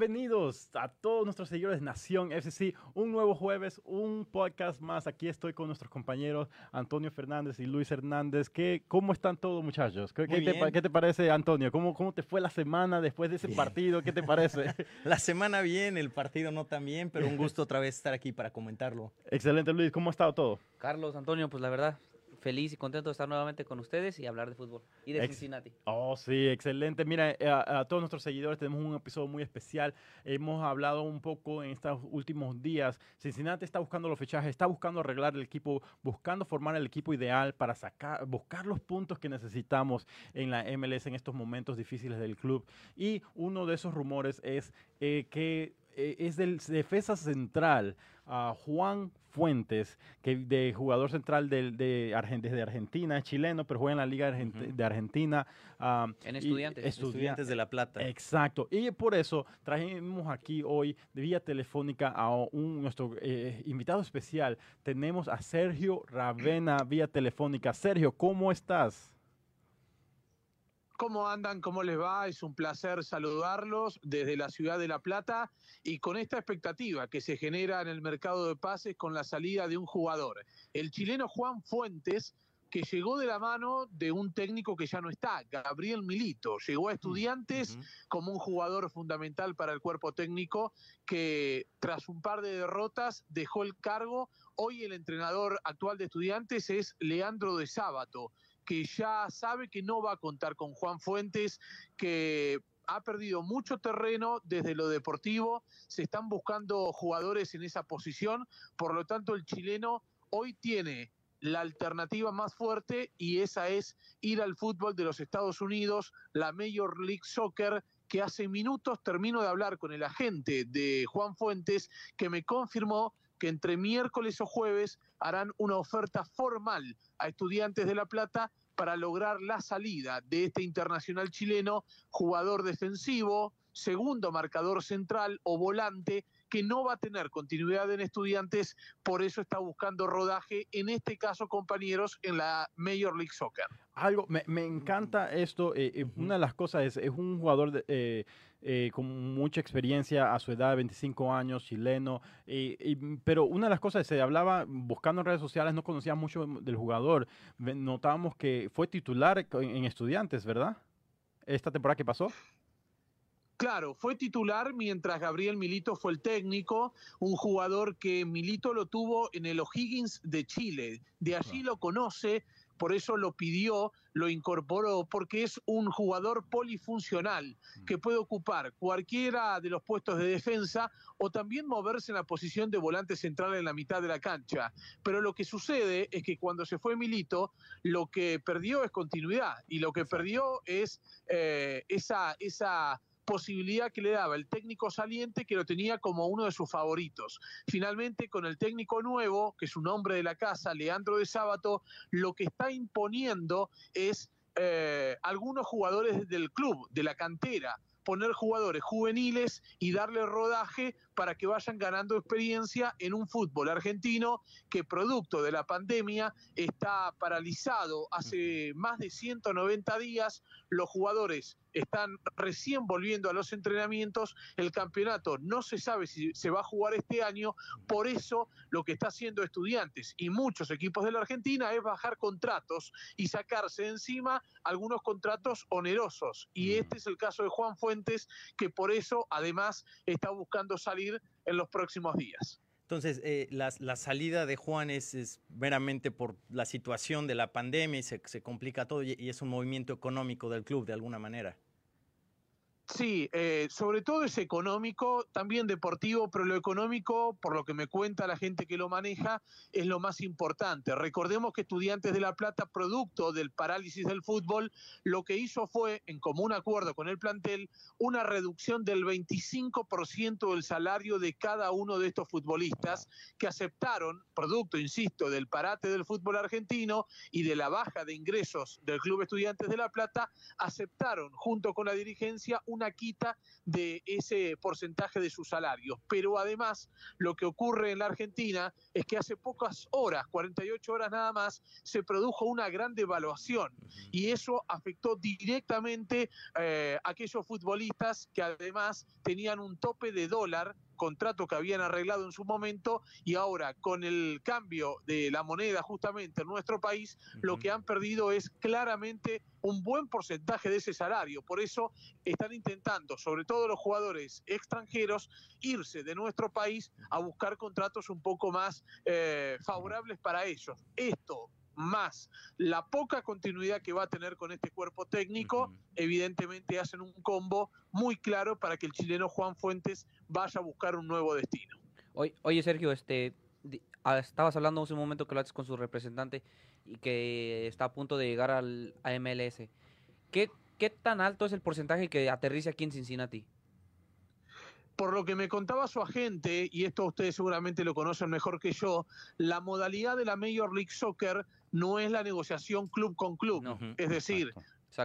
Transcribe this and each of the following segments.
Bienvenidos a todos nuestros seguidores de Nación FCC. Un nuevo jueves, un podcast más. Aquí estoy con nuestros compañeros Antonio Fernández y Luis Hernández. ¿Qué, ¿Cómo están todos, muchachos? ¿Qué, qué te, qué te, parece, Antonio? ¿Cómo, ¿Cómo te fue la semana después de ese partido? ¿Qué te parece? la semana bien, el partido no tan bien, pero un gusto otra vez estar aquí para comentarlo. Excelente, Luis. ¿Cómo ha estado todo? Carlos, Antonio, pues la verdad, feliz y contento de estar nuevamente con ustedes y hablar de fútbol y de Cincinnati. Oh, sí, excelente. Mira, eh, a, todos nuestros seguidores tenemos un episodio muy especial. Hemos hablado un poco en estos últimos días. Cincinnati está buscando los fichajes, está buscando arreglar el equipo, buscando formar el equipo ideal para sacar, buscar los puntos que necesitamos en la MLS en estos momentos difíciles del club. Y uno de esos rumores es eh, que eh, es del defensa central, Juan Fuentes, que de jugador central de, de desde Argentina, es chileno, pero juega en la Liga de Argentina. en estudiantes. estudiantes de La Plata. Exacto. Y por eso trajimos aquí hoy, de vía telefónica, a un, nuestro eh, invitado especial. Tenemos a Sergio Ravena, vía telefónica. Sergio, ¿cómo estás? ¿Cómo andan? ¿Cómo les va? Es un placer saludarlos desde la ciudad de La Plata y con esta expectativa que se genera en el mercado de pases con la salida de un jugador. El chileno Juan Fuentes, que llegó de la mano de un técnico que ya no está, Gabriel Milito. Llegó a estudiantes como un jugador fundamental para el cuerpo técnico que tras un par de derrotas dejó el cargo. Hoy el entrenador actual de estudiantes es Leandro de Sábato que ya sabe que no va a contar con Juan Fuentes, que ha perdido mucho terreno desde lo deportivo, se están buscando jugadores en esa posición, por lo tanto el chileno hoy tiene la alternativa más fuerte y esa es ir al fútbol de los Estados Unidos, la Major League Soccer, que hace minutos termino de hablar con el agente de Juan Fuentes, que me confirmó que entre miércoles o jueves harán una oferta formal a estudiantes de La Plata para lograr la salida de este internacional chileno, jugador defensivo, segundo marcador central o volante que no va a tener continuidad en estudiantes, por eso está buscando rodaje, en este caso compañeros, en la Major League Soccer. Algo, me, encanta esto, eh, eh, una de las cosas es, es un jugador de, eh, eh, con mucha experiencia a su edad, 25 años, chileno. pero una de las cosas, se hablaba, buscando en redes sociales, no conocía mucho del jugador. Notábamos que fue titular en, estudiantes, ¿verdad? Esta temporada que pasó. Claro, fue titular mientras Gabriel Milito fue el técnico, un jugador que Milito lo tuvo en el O'Higgins de Chile. De allí lo conoce, por eso lo pidió, lo incorporó, porque es un jugador polifuncional mm. que puede ocupar cualquiera de los puestos de defensa o también moverse en la posición de volante central en la mitad de la cancha. Pero lo que sucede es que cuando se fue Milito, lo que perdió es continuidad y lo que perdió es eh, esa, esa posibilidad que le daba el técnico saliente que lo tenía como uno de sus favoritos. Finalmente, con el técnico nuevo, que es un hombre de la casa, Leandro de Sábato, lo que está imponiendo es eh, algunos jugadores del club, de la cantera, poner jugadores juveniles y darle rodaje para que vayan ganando experiencia en un fútbol argentino que producto de la pandemia está paralizado. Hace más de 190 días, los jugadores están recién volviendo a los entrenamientos, el campeonato no se sabe si se va a jugar este año, por eso lo que está haciendo estudiantes y muchos equipos de la Argentina es bajar contratos y sacarse encima algunos contratos onerosos. Y este es el caso de Juan Fuentes, que por eso además está buscando salir en los próximos días. Entonces, eh, la, salida de Juan es, meramente por la situación de la pandemia y se, complica todo y, es un movimiento económico del club de alguna manera. Sí, eh, sobre todo es económico, también deportivo, pero lo económico, por lo que me cuenta la gente que lo maneja, es lo más importante. Recordemos que Estudiantes de La Plata, producto del parálisis del fútbol, lo que hizo fue, en común acuerdo con el plantel, una reducción del 25% del salario de cada uno de estos futbolistas que aceptaron, producto, insisto, del parate del fútbol argentino y de la baja de ingresos del Club Estudiantes de La Plata, aceptaron junto con la dirigencia un una quita de ese porcentaje de su salario. Pero además, lo que ocurre en la Argentina es que hace pocas horas, 48 horas nada más, se produjo una gran devaluación y eso afectó directamente eh, a aquellos futbolistas que además tenían un tope de dólar contrato que habían arreglado en su momento y ahora con el cambio de la moneda justamente en nuestro país, lo que han perdido es claramente un buen porcentaje de ese salario. Por eso están intentando, sobre todo los jugadores extranjeros, irse de nuestro país a buscar contratos un poco más eh, favorables para ellos. Esto más la poca continuidad que va a tener con este cuerpo técnico, evidentemente hacen un combo muy claro para que el chileno Juan Fuentes vaya a buscar un nuevo destino. Oye, Sergio, este, ah, estabas hablando hace un momento que lo haces con su representante y que está a punto de llegar al a MLS. ¿Qué, ¿Qué tan alto es el porcentaje que aterriza aquí en Cincinnati? por lo que me contaba su agente, y esto ustedes seguramente lo conocen mejor que yo, la modalidad de la Major League Soccer no es la negociación club con club. es decir,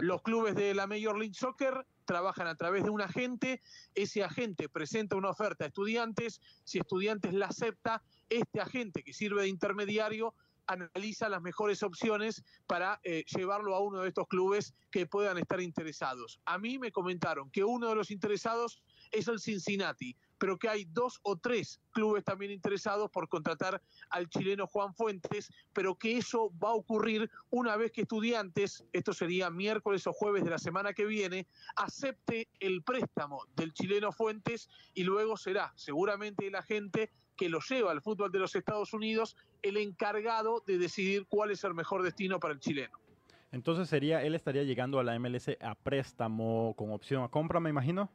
los clubes de la Major League Soccer trabajan a través de un agente, ese agente presenta una oferta a estudiantes, si estudiantes la acepta, este agente que sirve de intermediario analiza las mejores opciones para eh, llevarlo a uno de estos clubes que puedan estar interesados. A mí me comentaron que uno de los interesados es el Cincinnati, pero que hay dos o tres clubes también interesados por contratar al chileno Juan Fuentes, pero que eso va a ocurrir una vez que estudiantes, esto sería miércoles o jueves de la semana que viene, acepte el préstamo del chileno Fuentes y luego será seguramente el agente que lo lleva al fútbol de los Estados Unidos el encargado de decidir cuál es el mejor destino para el chileno. Entonces sería, él estaría llegando a la MLS a préstamo con opción a compra, me imagino.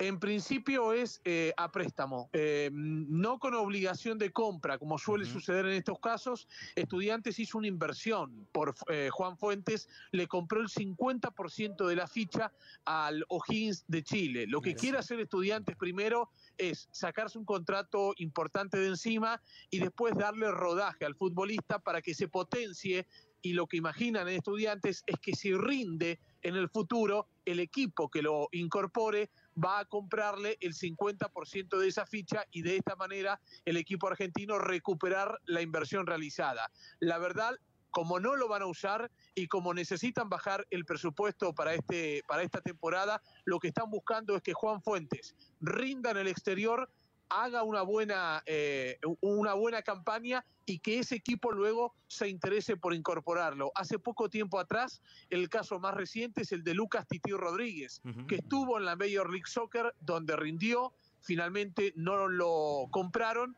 En principio es eh, a préstamo, eh, no con obligación de compra, como suele suceder en estos casos. Estudiantes hizo una inversión por eh, Juan Fuentes, le compró el 50% de la ficha al O'Higgins de Chile. Lo que quiere hacer Estudiantes primero es sacarse un contrato importante de encima y después darle rodaje al futbolista para que se potencie y lo que imaginan en estudiantes es que si rinde en el futuro, el equipo que lo incorpore va a comprarle el 50% de esa ficha y de esta manera el equipo argentino recuperar la inversión realizada. La verdad, como no lo van a usar y como necesitan bajar el presupuesto para, este, para esta temporada, lo que están buscando es que Juan Fuentes rinda en el exterior, haga una buena, eh, una buena campaña y que ese equipo luego se interese por incorporarlo. Hace poco tiempo atrás, el caso más reciente es el de Lucas Titi Rodríguez, que estuvo en la Major League Soccer, donde rindió, finalmente no lo compraron,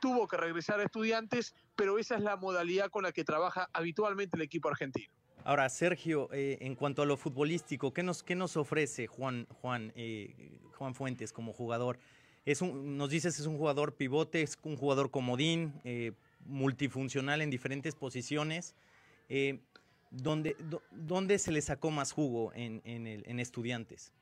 tuvo que regresar a estudiantes, pero esa es la modalidad con la que trabaja habitualmente el equipo argentino. Ahora, Sergio, eh, en cuanto a lo futbolístico, ¿qué nos, qué nos ofrece Juan, Juan, eh, Juan Fuentes como jugador? Es un, nos dices es un jugador pivote, es un jugador comodín, eh, multifuncional en diferentes posiciones. Eh, ¿dónde, se le sacó más jugo en, en, estudiantes?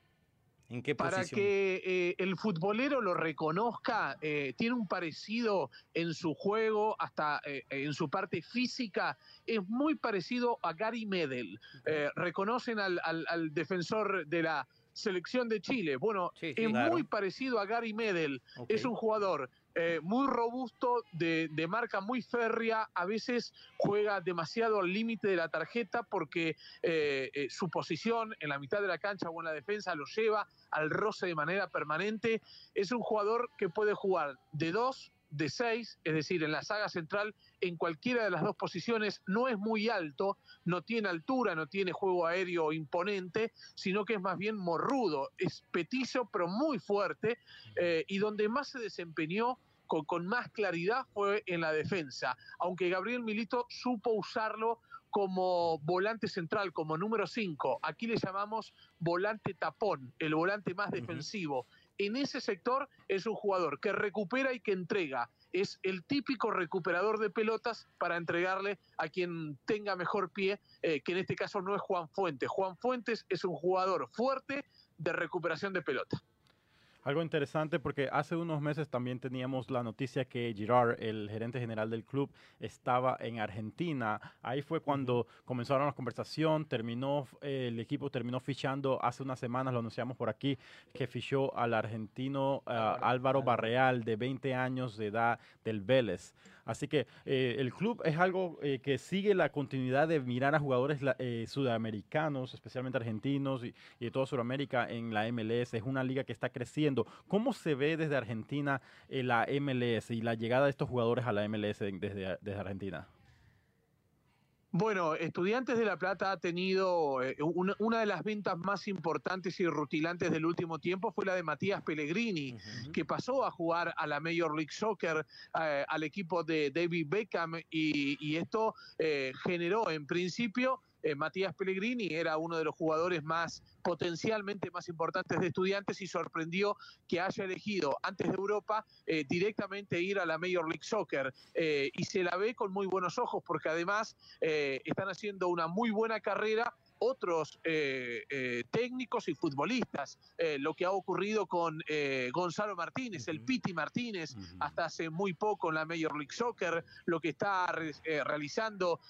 ¿En qué Para que eh, el futbolero lo reconozca, tiene un parecido en su juego, hasta en su parte física, es muy parecido a Gary Medel. reconocen al, defensor de la selección de Chile. Bueno, es muy parecido a Gary Medel. Es un jugador eh, muy robusto, de, marca muy férrea, a veces juega demasiado al límite de la tarjeta porque eh, eh, su posición en la mitad de la cancha o en la defensa lo lleva al roce de manera permanente. Es un jugador que puede jugar de dos, de seis, es decir, en la saga central, en cualquiera de las dos posiciones, no es muy alto, no tiene altura, no tiene juego aéreo imponente, sino que es más bien morrudo, es petizo pero muy fuerte, eh, y donde más se desempeñó con, con, más claridad fue en la defensa, aunque Gabriel Milito supo usarlo como volante central, como número 5, aquí le llamamos volante tapón, el volante más defensivo en ese sector es un jugador que recupera y que entrega. Es el típico recuperador de pelotas para entregarle a quien tenga mejor pie, eh, que en este caso no es Juan Fuentes. Juan Fuentes es un jugador fuerte de recuperación de pelota. Algo interesante porque hace unos meses también teníamos la noticia que Girard, el gerente general del club, estaba en Argentina. Ahí fue cuando comenzaron la conversación, terminó, eh, el equipo terminó fichando hace unas semanas, lo anunciamos por aquí, que fichó al argentino uh, Álvaro Barreal, de 20 años de edad, del Vélez. Así que eh, el club es algo eh, que sigue la continuidad de mirar a jugadores eh, sudamericanos, especialmente argentinos y, de toda Sudamérica en la MLS. Es una liga que está creciendo. ¿Cómo se ve desde Argentina la MLS y la llegada de estos jugadores a la MLS desde Argentina? Bueno, Estudiantes de La Plata ha tenido eh, una, una, de las ventas más importantes y rutilantes del último tiempo fue la de Matías Pellegrini, uh -huh. que pasó a jugar a la Major League Soccer, eh, al equipo de David Beckham, y, y esto eh, generó en principio eh, Matías Pellegrini era uno de los jugadores más potencialmente más importantes de estudiantes y sorprendió que haya elegido antes de Europa eh, directamente ir a la Major League Soccer. Eh, y se la ve con muy buenos ojos porque además eh, están haciendo una muy buena carrera otros eh, eh, técnicos y futbolistas. Eh, lo que ha ocurrido con Gonzalo Martínez, uh -huh. el Piti Martínez, uh -huh. hasta hace muy poco en la Major League Soccer, lo que está re realizando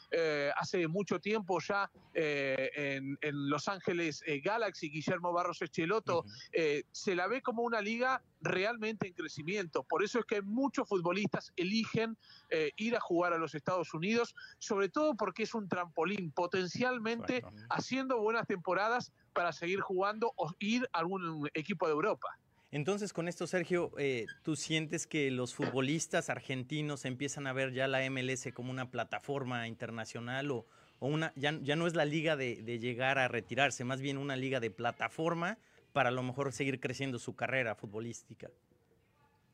hace mucho tiempo ya en, en, Los Ángeles Galaxy, Guillermo Barros Echeloto, uh -huh. se la ve como una liga realmente en crecimiento. Por eso es que muchos futbolistas eligen eh, ir a jugar a los Estados Unidos, sobre todo porque es un trampolín potencialmente. Haciendo buenas temporadas para seguir jugando o ir a algún equipo de Europa. Entonces, con esto, Sergio, eh, ¿tú sientes que los futbolistas argentinos empiezan a ver ya la MLS como una plataforma internacional o, una, ya, ya, no es la liga de, de llegar a retirarse, más bien una liga de plataforma para a lo mejor seguir creciendo su carrera futbolística?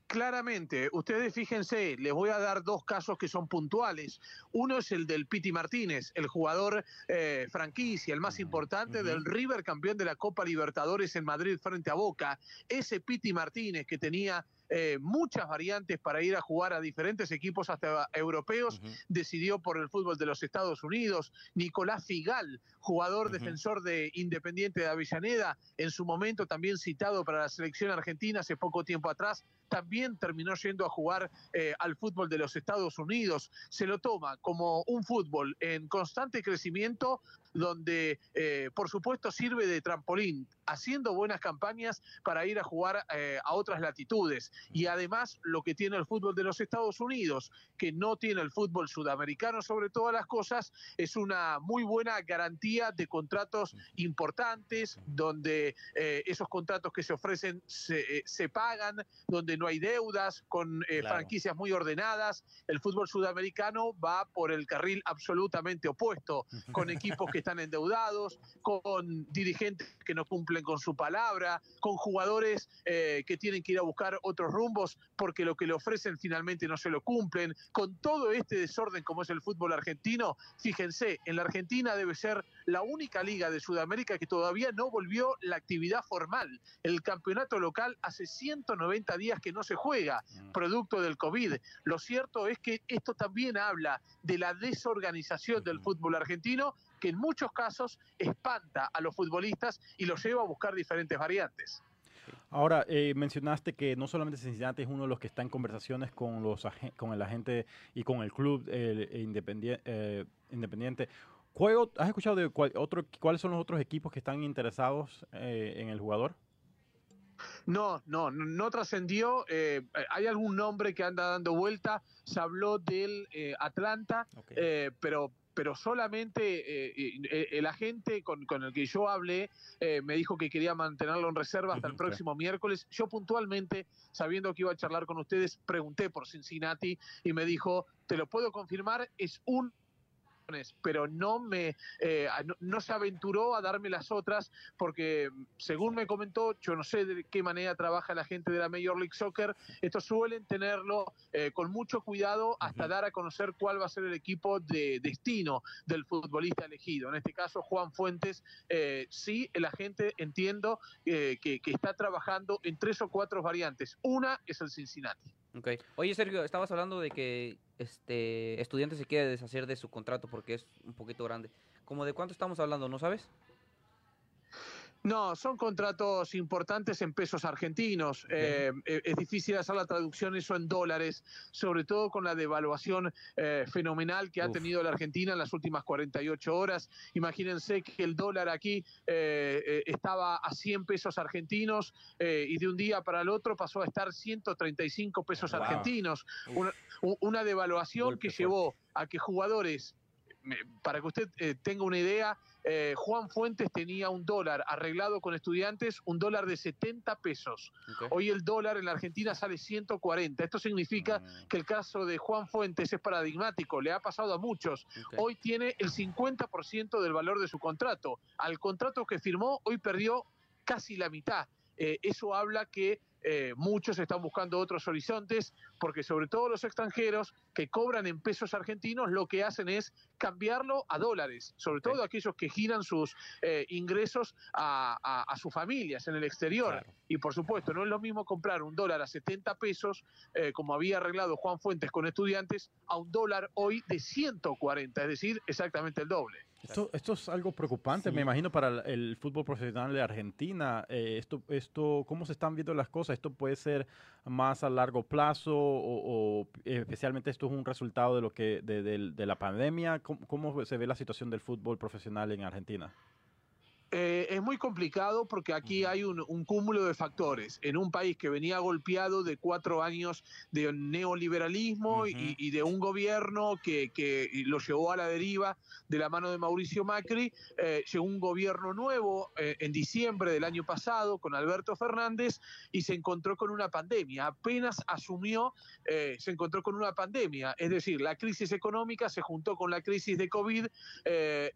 Claramente, ustedes fíjense, les voy a dar dos casos que son puntuales. Uno es el del Piti Martínez, el jugador eh, franquicia, el más importante uh -huh. del River, campeón de la Copa Libertadores en Madrid frente a Boca. Ese Piti Martínez que tenía eh, muchas variantes para ir a jugar a diferentes equipos hasta europeos, uh -huh. decidió por el fútbol de los Estados Unidos. Nicolás Figal, jugador uh -huh. defensor de Independiente de Avellaneda, en su momento también citado para la selección argentina hace poco tiempo atrás, también terminó yendo a jugar eh, al fútbol de los Estados Unidos. Se lo toma como un fútbol en constante crecimiento, donde eh, por supuesto sirve de trampolín, haciendo buenas campañas para ir a jugar eh, a otras latitudes. Y además lo que tiene el fútbol de los Estados Unidos, que no tiene el fútbol sudamericano sobre todas las cosas, es una muy buena garantía de contratos importantes, donde esos contratos que se ofrecen se, se, pagan, donde no hay deudas, con claro. franquicias muy ordenadas. El fútbol sudamericano va por el carril absolutamente opuesto, con equipos que están endeudados, con dirigentes que no cumplen con su palabra, con jugadores eh, que tienen que ir a buscar otros rumbos porque lo que le ofrecen finalmente no se lo cumplen. Con todo este desorden como es el fútbol argentino, fíjense, en la Argentina debe ser la única liga de Sudamérica que todavía no volvió la actividad formal. El campeonato local hace 190 días que no se juega, producto del COVID. Lo cierto es que esto también habla de la desorganización del fútbol argentino que en muchos casos espanta a los futbolistas y los lleva a buscar diferentes variantes. Ahora, eh, mencionaste que no solamente Cincinnati es uno de los que está en conversaciones con, los con el agente y con el club eh, independiente, eh, independiente. ¿Has escuchado de cuál, otro, cuáles son los otros equipos que están interesados eh, en el jugador? No, no, no, no trascendió. Eh, hay algún nombre que anda dando vuelta. Se habló del eh, Atlanta, okay. eh, pero pero solamente eh, el agente con, con, el que yo hablé eh, me dijo que quería mantenerlo en reserva hasta el próximo miércoles. Yo puntualmente, sabiendo que iba a charlar con ustedes, pregunté por Cincinnati y me dijo, te lo puedo confirmar, es un pero no me eh, no, no, se aventuró a darme las otras porque según me comentó yo no sé de qué manera trabaja la gente de la Major League Soccer estos suelen tenerlo eh, con mucho cuidado hasta uh -huh. dar a conocer cuál va a ser el equipo de destino del futbolista elegido. En este caso Juan Fuentes eh, sí el agente entiendo que, que está trabajando en tres o cuatro variantes. Una es el Cincinnati Okay. Oye, Sergio, estabas hablando de que este estudiante se quiere deshacer de su contrato porque es un poquito grande. ¿Cómo de cuánto estamos hablando, no sabes? No, son contratos importantes en pesos argentinos. Eh, eh, es difícil hacer la traducción eso en dólares, sobre todo con la devaluación eh, fenomenal que ha Uf. tenido la Argentina en las últimas 48 horas. Imagínense que el dólar aquí eh, estaba a 100 pesos argentinos y de un día para el otro pasó a estar 135 pesos Wow. argentinos. Una, devaluación Golpe que llevó a que jugadores, para que usted tenga una idea, eh, Juan Fuentes tenía un dólar arreglado con estudiantes, un dólar de 70 pesos. Hoy el dólar en la Argentina sale 140. Esto significa Mm. que el caso de Juan Fuentes es paradigmático, le ha pasado a muchos. Hoy tiene el 50% del valor de su contrato. Al contrato que firmó, hoy perdió casi la mitad. Eh, eso habla que eh, muchos están buscando otros horizontes, porque sobre todo los extranjeros que cobran en pesos argentinos, lo que hacen es cambiarlo a dólares, sobre todo aquellos que giran sus eh, ingresos a, a- a sus familias en el exterior. Claro. Y por supuesto, no es lo mismo comprar un dólar a 70 pesos, eh, como había arreglado Juan Fuentes con estudiantes, a un dólar hoy de 140, es decir, exactamente el doble. Esto, esto es algo preocupante, Sí. me imagino, para el, el fútbol profesional de Argentina. Eh, esto, esto, ¿Cómo se están viendo las cosas? ¿Esto puede ser más a largo plazo o, o, especialmente esto es un resultado de, lo que, de, del- de la pandemia? ¿Cómo, cómo se ve la situación del fútbol profesional en Argentina? Es muy complicado porque aquí hay un, un cúmulo de factores. En un país que venía golpeado de cuatro años de neoliberalismo y- de un gobierno que, que lo llevó a la deriva de la mano de Mauricio Macri, eh, llegó un gobierno nuevo eh, en diciembre del año pasado con Alberto Fernández y se encontró con una pandemia. Apenas asumió, eh, se encontró con una pandemia. Es decir, la crisis económica se juntó con la crisis de COVID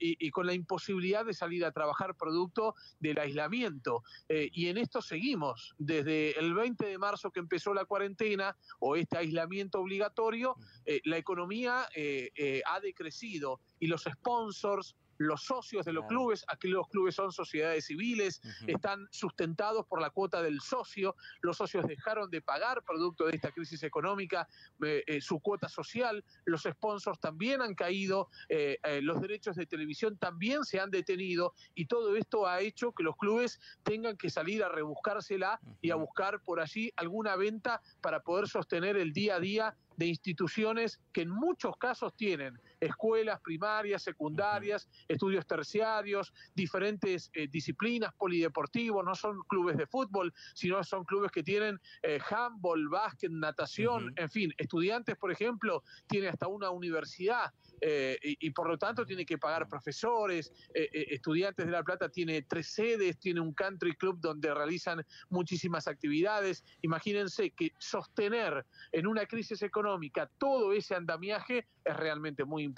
y, y con la imposibilidad de salir a trabajar producto del aislamiento. Eh, y en esto seguimos. Desde el 20 de marzo que empezó la cuarentena o este aislamiento obligatorio, eh, la economía eh, eh, ha decrecido y los sponsors, los socios de los Claro. clubes, aquí los clubes son sociedades civiles, están sustentados por la cuota del socio. Los socios dejaron de pagar, producto de esta crisis económica, eh, eh, su cuota social. Los sponsors también han caído, eh, los derechos de televisión también se han detenido y todo esto ha hecho que los clubes tengan que salir a rebuscársela y a buscar por allí alguna venta para poder sostener el día a día de instituciones que en muchos casos tienen escuelas primarias, secundarias, estudios terciarios, diferentes eh, disciplinas, polideportivos, no son clubes de fútbol, sino son clubes que tienen eh, handball, básquet, natación, en fin, estudiantes, por ejemplo, tiene hasta una universidad eh, y, y por lo tanto tiene que pagar profesores, eh, Estudiantes de La Plata tiene tres sedes, tiene un country club donde realizan muchísimas actividades. Imagínense que sostener en una crisis económica todo ese andamiaje es realmente muy importante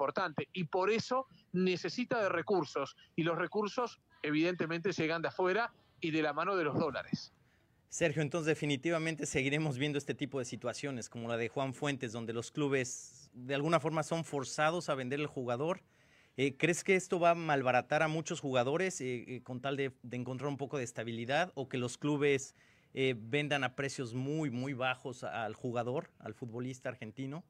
y por eso necesita de recursos y los recursos evidentemente llegan de afuera y de la mano de los dólares. Sergio, entonces definitivamente seguiremos viendo este tipo de situaciones, como la de Juan Fuentes, donde los clubes de alguna forma son forzados a vender el jugador. Eh, ¿Crees que esto va a malbaratar a muchos jugadores eh, eh, con tal de, encontrar un poco de estabilidad o que los clubes vendan a precios muy, muy bajos al jugador, al futbolista argentino?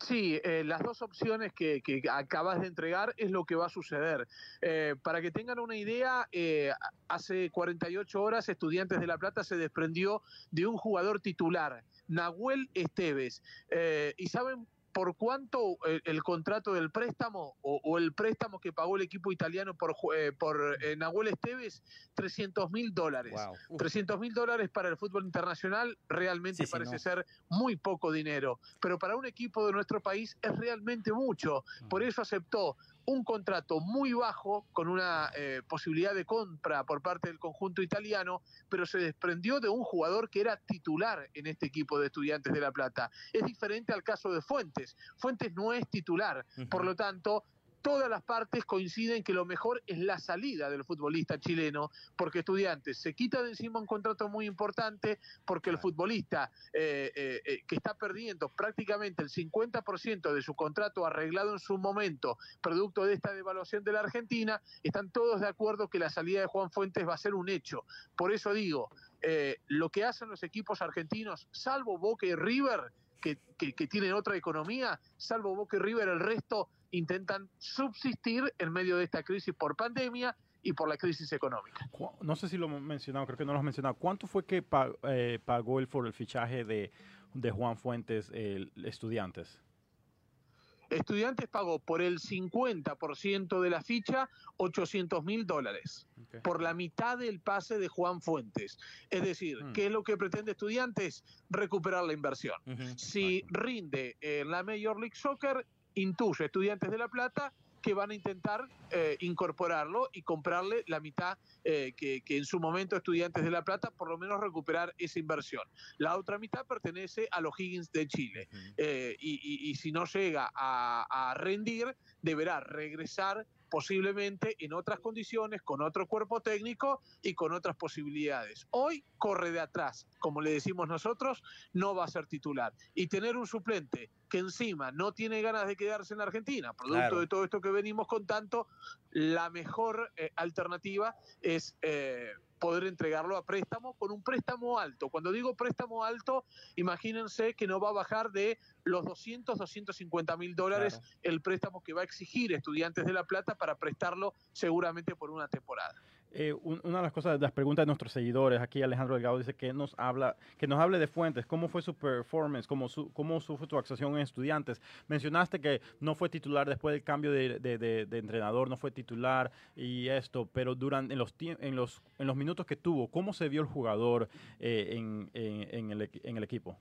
Sí, eh, las dos opciones que, que acabas de entregar es lo que va a suceder. Eh, para que tengan una idea, eh, hace 48 horas Estudiantes de La Plata se desprendió de un jugador titular, Nahuel Esteves. Eh, ¿Y saben por cuánto eh, el contrato del préstamo o, o el préstamo que pagó el equipo italiano por, eh, por eh, Nahuel Esteves? 300 mil dólares. Wow. 300 mil dólares para el fútbol internacional realmente Sí, sí, parece no. ser muy poco dinero, pero para un equipo de nuestro país es realmente mucho. Por eso aceptó un contrato muy bajo con una eh, posibilidad de compra por parte del conjunto italiano, pero se desprendió de un jugador que era titular en este equipo de estudiantes de La Plata. Es diferente al caso de Fuentes. Fuentes no es titular, por lo tanto, todas las partes coinciden que lo mejor es la salida del futbolista chileno, porque Estudiantes se quita de encima un contrato muy importante, porque el futbolista eh, eh, eh, que está perdiendo prácticamente el 50% de su contrato arreglado en su momento, producto de esta devaluación de la Argentina, están todos de acuerdo que la salida de Juan Fuentes va a ser un hecho. Por eso digo, lo que hacen los equipos argentinos, salvo Boca y River, que, que- que tienen otra economía, salvo Boca y River, el resto intentan subsistir en medio de esta crisis por pandemia y por la crisis económica. No sé si lo hemos mencionado, creo que no lo has mencionado. ¿Cuánto fue que eh, pagó el por el fichaje de, de Juan Fuentes, Estudiantes? Estudiantes pagó por el 50% de la ficha 800 mil dólares. Por la mitad del pase de Juan Fuentes. Es decir, mm. ¿qué es lo que pretende Estudiantes? Recuperar la inversión. Si rinde en la Major League Soccer, intuye Estudiantes de La Plata que van a intentar eh, incorporarlo y comprarle la mitad eh, que, en su momento Estudiantes de La Plata, por lo menos recuperar esa inversión. La otra mitad pertenece a los Higgins de Chile eh, y, si no llega a rendir, deberá regresar posiblemente en otras condiciones, con otro cuerpo técnico y con otras posibilidades. Hoy corre de atrás, como le decimos nosotros, no va a ser titular. Y tener un suplente que encima no tiene ganas de quedarse en Argentina, producto de todo esto que venimos con tanto, la mejor eh, alternativa es... Eh, poder entregarlo a préstamo con un préstamo alto. Cuando digo préstamo alto, imagínense que no va a bajar de los 200, 250 mil dólares el préstamo que va a exigir Estudiantes de La Plata para prestarlo seguramente por una temporada. Eh, una de las cosas, las preguntas de nuestros seguidores, aquí Alejandro Delgado dice que nos habla, que nos hable de Fuentes, cómo fue su performance, cómo, su, cómo fue su actuación en estudiantes. Mencionaste que no fue titular después del cambio de, de, entrenador, no fue titular y esto, pero durante en los, en los, en los minutos que tuvo, ¿cómo se vio el jugador eh, en, en, el, en el equipo?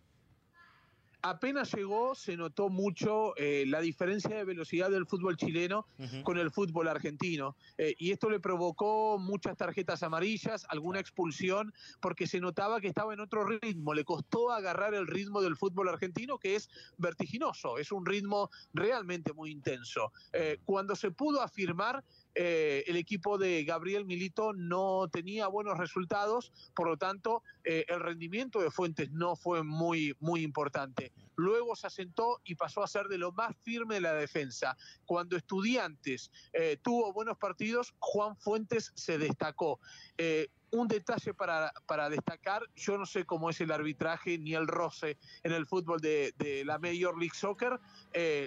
Apenas llegó se notó mucho eh, la diferencia de velocidad del fútbol chileno con el fútbol argentino. Eh, y esto le provocó muchas tarjetas amarillas, alguna expulsión, porque se notaba que estaba en otro ritmo. Le costó agarrar el ritmo del fútbol argentino, que es vertiginoso, es un ritmo realmente muy intenso. Eh, cuando se pudo afirmar, eh, el equipo de Gabriel Milito no tenía buenos resultados, por lo tanto, eh, el rendimiento de Fuentes no fue muy, muy importante. Luego se asentó y pasó a ser de lo más firme de la defensa. Cuando Estudiantes eh, tuvo buenos partidos, Juan Fuentes se destacó un detalle para, para, destacar, yo no sé cómo es el arbitraje ni el roce en el fútbol de, la Major League Soccer,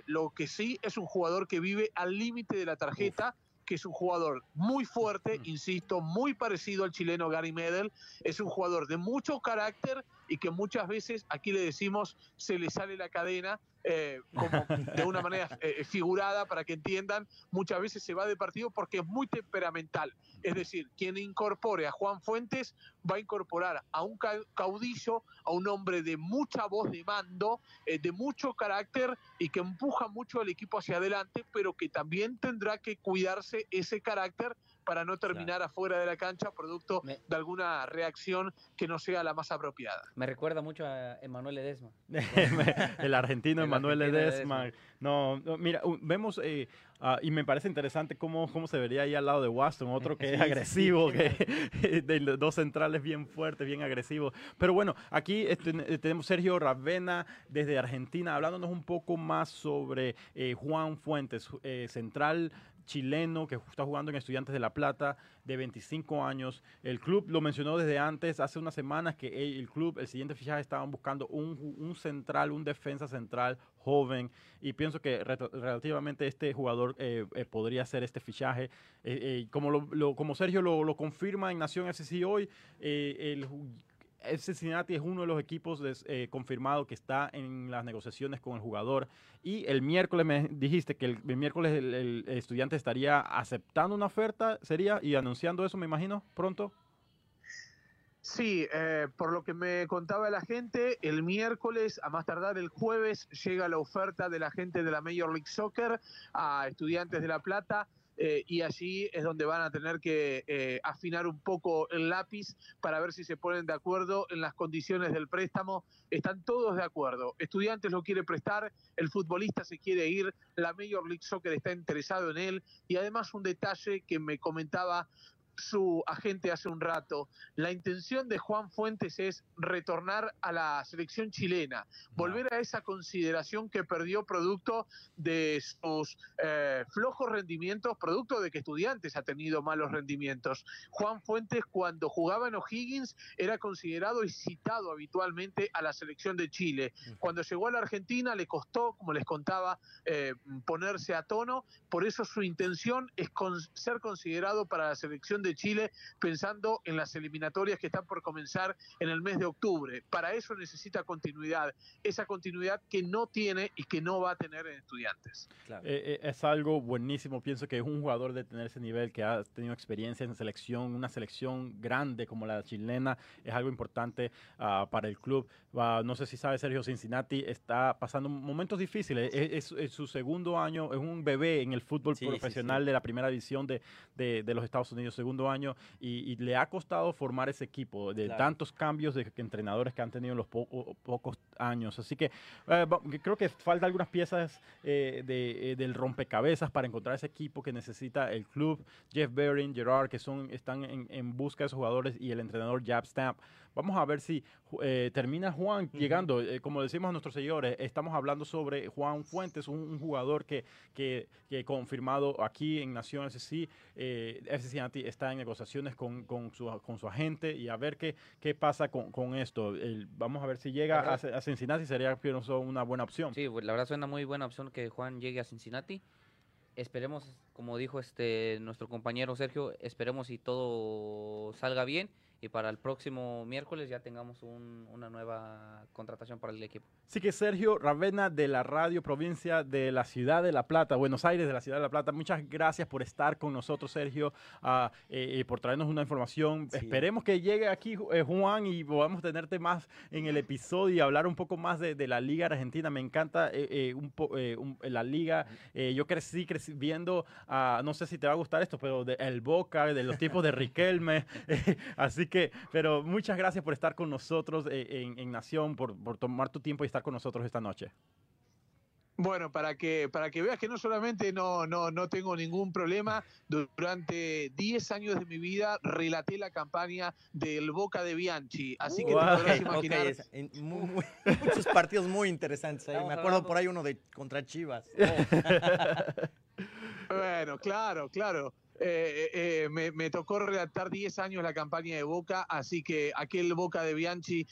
lo que sí es un jugador que vive al límite de la tarjeta que es un jugador muy fuerte, insisto, muy parecido al chileno Gary Medel, es un jugador de mucho carácter y que muchas veces, aquí le decimos, se le sale la cadena, eh, como de una manera eh, figurada para que entiendan, muchas veces se va de partido porque es muy temperamental. Es decir, quien incorpore a Juan Fuentes va a incorporar a un caudillo, a un hombre de mucha voz de mando, eh, de mucho carácter y que empuja mucho al equipo hacia adelante, pero que también tendrá que cuidarse ese carácter para no terminar afuera de la cancha producto de alguna reacción que no sea la más apropiada. Me recuerda mucho a Emanuel Edesma. el argentino Emanuel Edesma. No, mira, vemos, eh, ah, y me parece interesante cómo, cómo se vería ahí al lado de Waston, otro que es agresivo, que de dos centrales bien fuertes, bien agresivos. Pero bueno, aquí este, eh, tenemos Sergio Ravena desde Argentina, hablándonos un poco más sobre eh, Juan Fuentes, central chileno que está jugando en Estudiantes de La Plata, de 25 años. El club lo mencionó desde antes, hace unas semanas, que el club, el siguiente fichaje, estaban buscando un, central, un defensa central joven, y pienso que relativamente este jugador eh, eh, podría ser este fichaje. Eh, como, Sergio lo, confirma en Nación SC hoy, el Cincinnati es uno de los equipos eh, que está en las negociaciones con el jugador. Y el miércoles me dijiste que el, miércoles el, estudiante estaría aceptando una oferta, sería, y anunciando eso, me imagino, pronto. Sí, eh, por lo que me contaba la gente, el miércoles, a más tardar el jueves, llega la oferta de la gente de la Major League Soccer a Estudiantes de La Plata eh, y allí es donde van a tener que eh, afinar un poco el lápiz para ver si se ponen de acuerdo en las condiciones del préstamo. Están todos de acuerdo. Estudiantes lo quiere prestar, el futbolista se quiere ir, la Major League Soccer está interesado en él y además un detalle que me comentaba su agente hace un rato, la intención de Juan Fuentes es retornar a la selección chilena, volver a esa consideración que perdió producto de sus eh, flojos rendimientos, producto de que estudiantes ha tenido malos rendimientos. Juan Fuentes cuando jugaba en O'Higgins era considerado y citado habitualmente a la selección de Chile. Cuando llegó a la Argentina le costó, como les contaba, eh, ponerse a tono, por eso su intención es ser considerado para la selección de Chile pensando en las eliminatorias que están por comenzar en el mes de octubre. Para eso necesita continuidad, esa continuidad que no tiene y que no va a tener en estudiantes. Eh, eh, es algo buenísimo, pienso que es un jugador de tener ese nivel, que ha tenido experiencia en selección, una selección grande como la chilena, es algo importante ah, para el club. no sé si sabe Sergio Cincinnati, está pasando momentos difíciles, es, su segundo año, es un bebé en el fútbol profesional de la primera división de, de, los Estados Unidos, segundo año, y, le ha costado formar ese equipo de tantos cambios de entrenadores que han tenido en los pocos años. Así que eh, creo que falta algunas piezas eh, de, eh, del rompecabezas para encontrar ese equipo que necesita el club. Jeff Bering, Gerard, que son, están en, en busca de esos jugadores, y el entrenador Jab Stamp. Vamos a ver si eh, termina Juan llegando. Eh, como decimos a nuestros seguidores, estamos hablando sobre Juan Fuentes, un, jugador que, que, que, confirmado aquí en Nación SC. Eh, SC está en negociaciones con, con, su, con su agente y a ver qué, qué pasa con, con esto. vamos a ver si llega a, a, Cincinnati, sería una buena opción. Sí, pues, la verdad suena muy buena opción que Juan llegue a Cincinnati esperemos, como dijo este nuestro compañero Sergio, esperemos si todo salga bien y para el próximo miércoles ya tengamos una nueva contratación para el equipo. Sí que Sergio Ravena de la Radio Provincia de la Ciudad de La Plata, Buenos Aires de la Ciudad de La Plata, muchas gracias por estar con nosotros Sergio, uh, eh, por traernos una información. Esperemos que llegue aquí eh, Juan y podamos tenerte más en el episodio y hablar un poco más de, la Liga Argentina. Me encanta eh, un, la Liga. yo crecí, crecí viendo, uh, no sé si te va a gustar esto, pero de el Boca, de los tiempos de Riquelme. así que, pero muchas gracias por estar con nosotros eh, en, Nación, por, por tomar tu tiempo y estar con nosotros esta noche. Bueno, para que, para que veas que no solamente no, no, no tengo ningún problema, durante 10 años de mi vida relaté la campaña del Boca de Bianchi, así que te podrás imaginar. muchos partidos muy interesantes ahí. Me acuerdo por ahí uno de contra Chivas. bueno, claro, claro. Eh, eh, eh, me, tocó redactar 10 años la campaña de Boca, así que aquel Boca de Bianchi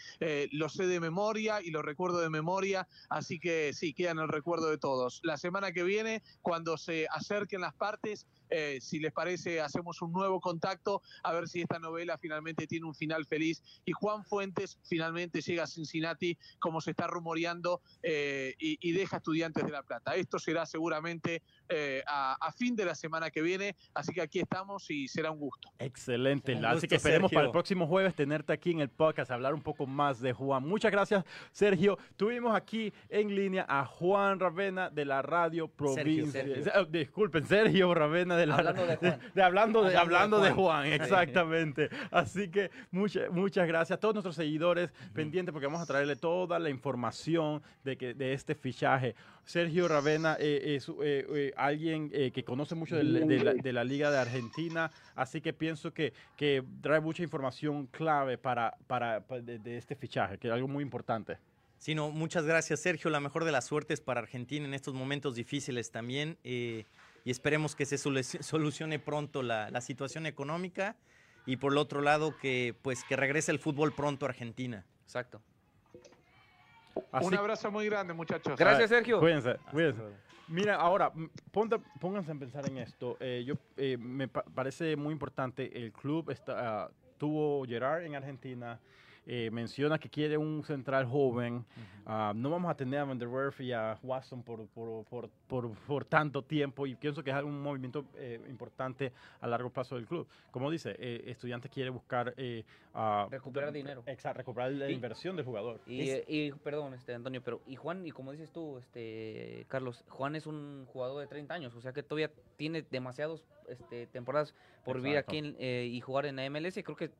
lo sé de memoria y lo recuerdo de memoria, así que sí, queda en el recuerdo de todos. La semana que viene, cuando se acerquen las partes, eh, si les parece, hacemos un nuevo contacto a ver si esta novela finalmente tiene un final feliz y Juan Fuentes finalmente llega a Cincinnati como se está rumoreando eh, y, deja estudiantes de La Plata. Esto será seguramente eh, a, fin de la semana que viene, así que aquí estamos y será un gusto. Excelente, así que esperemos para el próximo jueves tenerte aquí en el podcast, hablar un poco más de Juan. Muchas gracias, Sergio. Tuvimos aquí en línea a Juan Ravena de la Radio Provincia. Disculpen, Sergio Ravena de hablando de Juan. hablando de, hablando de Juan, exactamente. Así que muchas muchas gracias a todos nuestros seguidores pendientes porque vamos a traerle toda la información de, que, de este fichaje. Sergio Ravena eh, es eh, eh, alguien que conoce mucho de, la, Liga de Argentina, así que pienso que, que trae mucha información clave para, para, de, este fichaje, que es algo muy importante. Sí, muchas gracias, Sergio. La mejor de las suertes para Argentina en estos momentos difíciles también y esperemos que se solucione pronto la, situación económica y por el otro lado que pues que regrese el fútbol pronto a Argentina. Exacto. Un abrazo muy grande, muchachos. Gracias, Sergio. Cuídense, cuídense. Mira, ahora, pónganse a pensar en esto. Eh, yo, eh, me parece muy importante, el club está, tuvo Gerard en Argentina, eh, menciona que quiere un central joven. Ah, no vamos a tener a Van der Werf y a Watson por, por, por, por, tanto tiempo y pienso que es un movimiento eh, importante a largo plazo del club. Como dice, eh, estudiante quiere buscar... recuperar dinero. Exacto, recuperar la inversión del jugador. Y, y, perdón, este, Antonio, pero y Juan, y como dices tú, este, Carlos, Juan es un jugador de 30 años, o sea que todavía tiene demasiadas este, temporadas por vivir aquí y jugar en la MLS. Creo que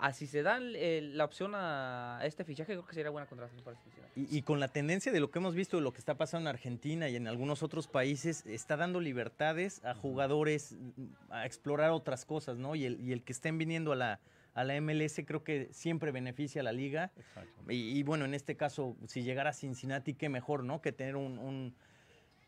así se da el- el- la opción a este fichaje, creo que sería buena contratación para Cincinnati. Y, y con la tendencia de lo que hemos visto, de lo que está pasando en Argentina y en algunos otros países, está dando libertades a jugadores mm, a explorar otras cosas, ¿no? Y el, y el que estén viniendo a la, a la MLS creo que siempre beneficia a la liga. Exacto. Y, y bueno, en este caso, si llegara a Cincinnati, qué mejor, ¿no? Que tener un, un-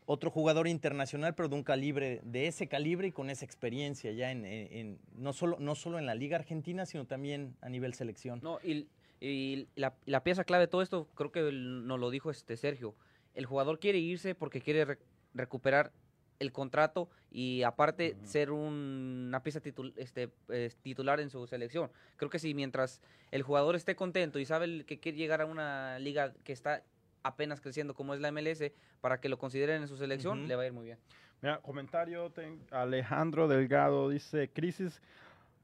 otro jugador internacional, pero de un calibre, de ese calibre y con esa experiencia ya en, en- en- no, solo, no solo en la Liga Argentina, sino también a nivel selección. No, y, y la, la pieza clave de todo esto, creo que el- nos lo dijo este Sergio. El jugador quiere irse porque quiere re- recuperar el contrato y aparte ser un- una pieza titul- este, eh, titular en su selección. Creo que si mientras el jugador esté contento y sabe el que quiere llegar a una liga que está apenas creciendo como es la MLS, para que lo consideren en su selección, le va a ir muy bien. Mira, comentario, ten- Alejandro Delgado dice, crisis...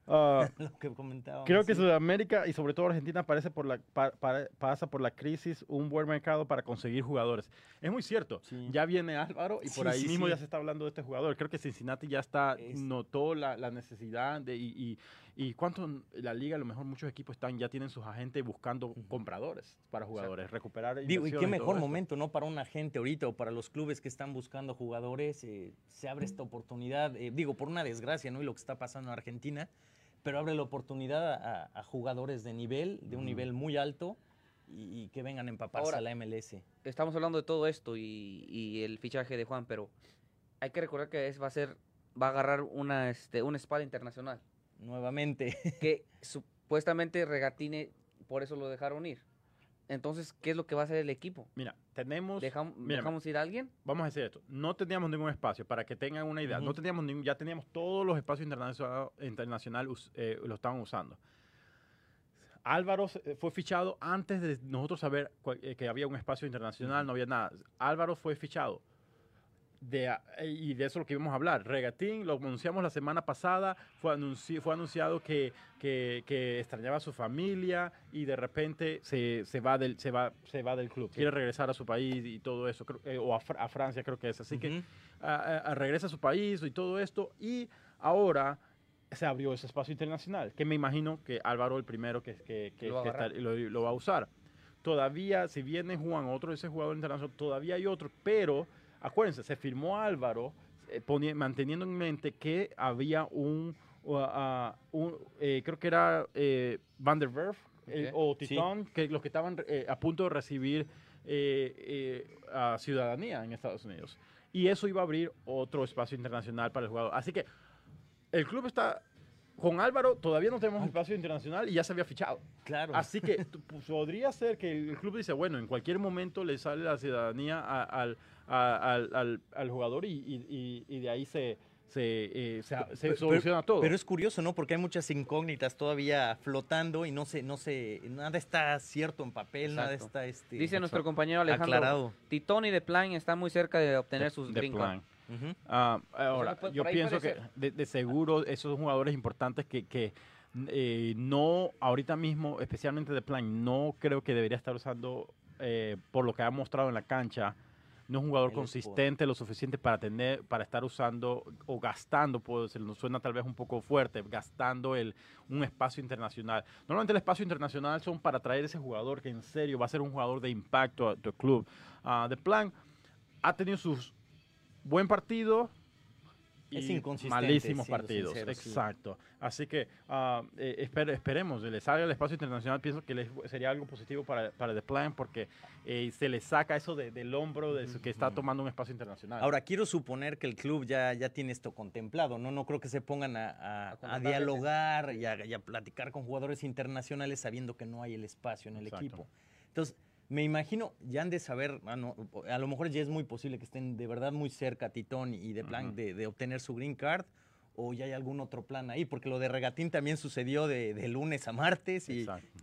ah, lo que comentábamos. Creo que sí. Sudamérica y sobre todo Argentina parece por la, pa- pa- pasa por la crisis un buen mercado para conseguir jugadores. Es muy cierto. Sí. Ya viene Álvaro y por ahí sí, mismo sí. ya se está hablando de este jugador. Creo que Cincinnati ya está, Es- notó la, la necesidad de, y, y, y cuánto la liga, a lo mejor muchos equipos están, ya tienen sus agentes buscando compradores para jugadores, recuperar Digo, y qué mejor esto. momento, ¿no? Para un agente ahorita o para los clubes que están buscando jugadores, eh, se abre esta oportunidad, eh, digo, por una desgracia, ¿no? Y lo que está pasando en Argentina, pero abre la oportunidad a, a jugadores de nivel, de un Ujú. nivel muy alto y, y que vengan a empaparse Ahora, a la MLS. estamos hablando de todo esto y, y el fichaje de Juan, pero hay que recordar que es, va a ser, va a agarrar una, este, una espada internacional. Nuevamente. Que supuestamente Regatine, por eso lo dejaron ir. Entonces, ¿qué es lo que va a hacer el equipo? Mira, tenemos... ¿Dejam- mira, ¿Dejamos ir a alguien? vamos a decir esto, no teníamos ningún espacio, para que tengan una idea, no teníamos ningún, ya teníamos todos los espacios internacionales internacional, eh, lo estaban usando. Álvaro eh, fue fichado antes de nosotros saber eh, que había un espacio internacional, no había nada. Álvaro fue fichado. De, a- eh, y de eso es lo que íbamos a hablar. Regatín, lo anunciamos la semana pasada, fue, anunci- fue anunciado que, que, que extrañaba a su familia y de repente se, se, va, del, se, va, se va del club. Quiere regresar a su país y todo eso, creo- eh, o a, a Francia creo que es. Así que Ujú. a- a- a- regresa a su país y todo esto. Y ahora se abrió ese espacio internacional, que me imagino que Álvaro el primero que, que, que- Lo va a que agarrar. está- lo, lo va a usar. Todavía, si viene Juan, otro de ese jugador internacional, todavía hay otro, pero acuérdense, se firmó Álvaro eh, manteniendo en mente que había un, uh, uh, un, eh, creo que era eh, Van der Werf eh, o Sí. Titón, que los que estaban eh, a punto de recibir a ciudadanía en Estados Unidos. Y eso iba a abrir otro espacio internacional para el jugador. Así que el club está con Álvaro, todavía no tenemos espacio internacional y ya se había fichado. Claro. Así que tu- pues, podría ser que el club dice, bueno, en cualquier momento le sale la ciudadanía a- al, a- al, al- al jugador y, y- y- de ahí se, se, eh, se- se Pero- soluciona todo. Pero es curioso, ¿no? Porque hay muchas incógnitas todavía flotando y no se, no se, nada está cierto en papel, nada está este, Dice nuestro compañero Alejandro, aclarado. Titón y De Plan están muy cerca de obtener De- sus de green Ah, ahora, pues, yo pienso que de, de seguro esos jugadores importantes que, que, eh, no, ahorita mismo, especialmente de plan, no creo que debería estar usando, eh, por lo que ha mostrado en la cancha, no es un jugador El consistente lo suficiente para tener, para estar usando o gastando, pues se nos suena tal vez un poco fuerte, gastando el, un espacio internacional. Normalmente el espacio internacional son para traer ese jugador que en serio va a ser un jugador de impacto a tu club. Ah, de plan ha tenido sus buen partido Es y malísimos partidos. sincero, sí. Exacto. Así que ah, eh, esper- esperemos, le salga el espacio internacional, pienso que les- sería algo positivo para, para The Plan porque eh, se le saca eso de- del hombro de su- que está tomando un espacio internacional. Ahora, quiero suponer que el club ya, ya tiene esto contemplado, ¿no? No creo que se pongan a, a- A a contratar dialogar y a, y a platicar con jugadores internacionales sabiendo que no hay el espacio en el Exacto. equipo. Entonces, me imagino, ya han de saber, ah, no, a lo mejor ya es muy posible que estén de verdad muy cerca Titón y de plan de, de obtener su green card, o ya hay algún otro plan ahí, porque lo de Regatín también sucedió de, de lunes a martes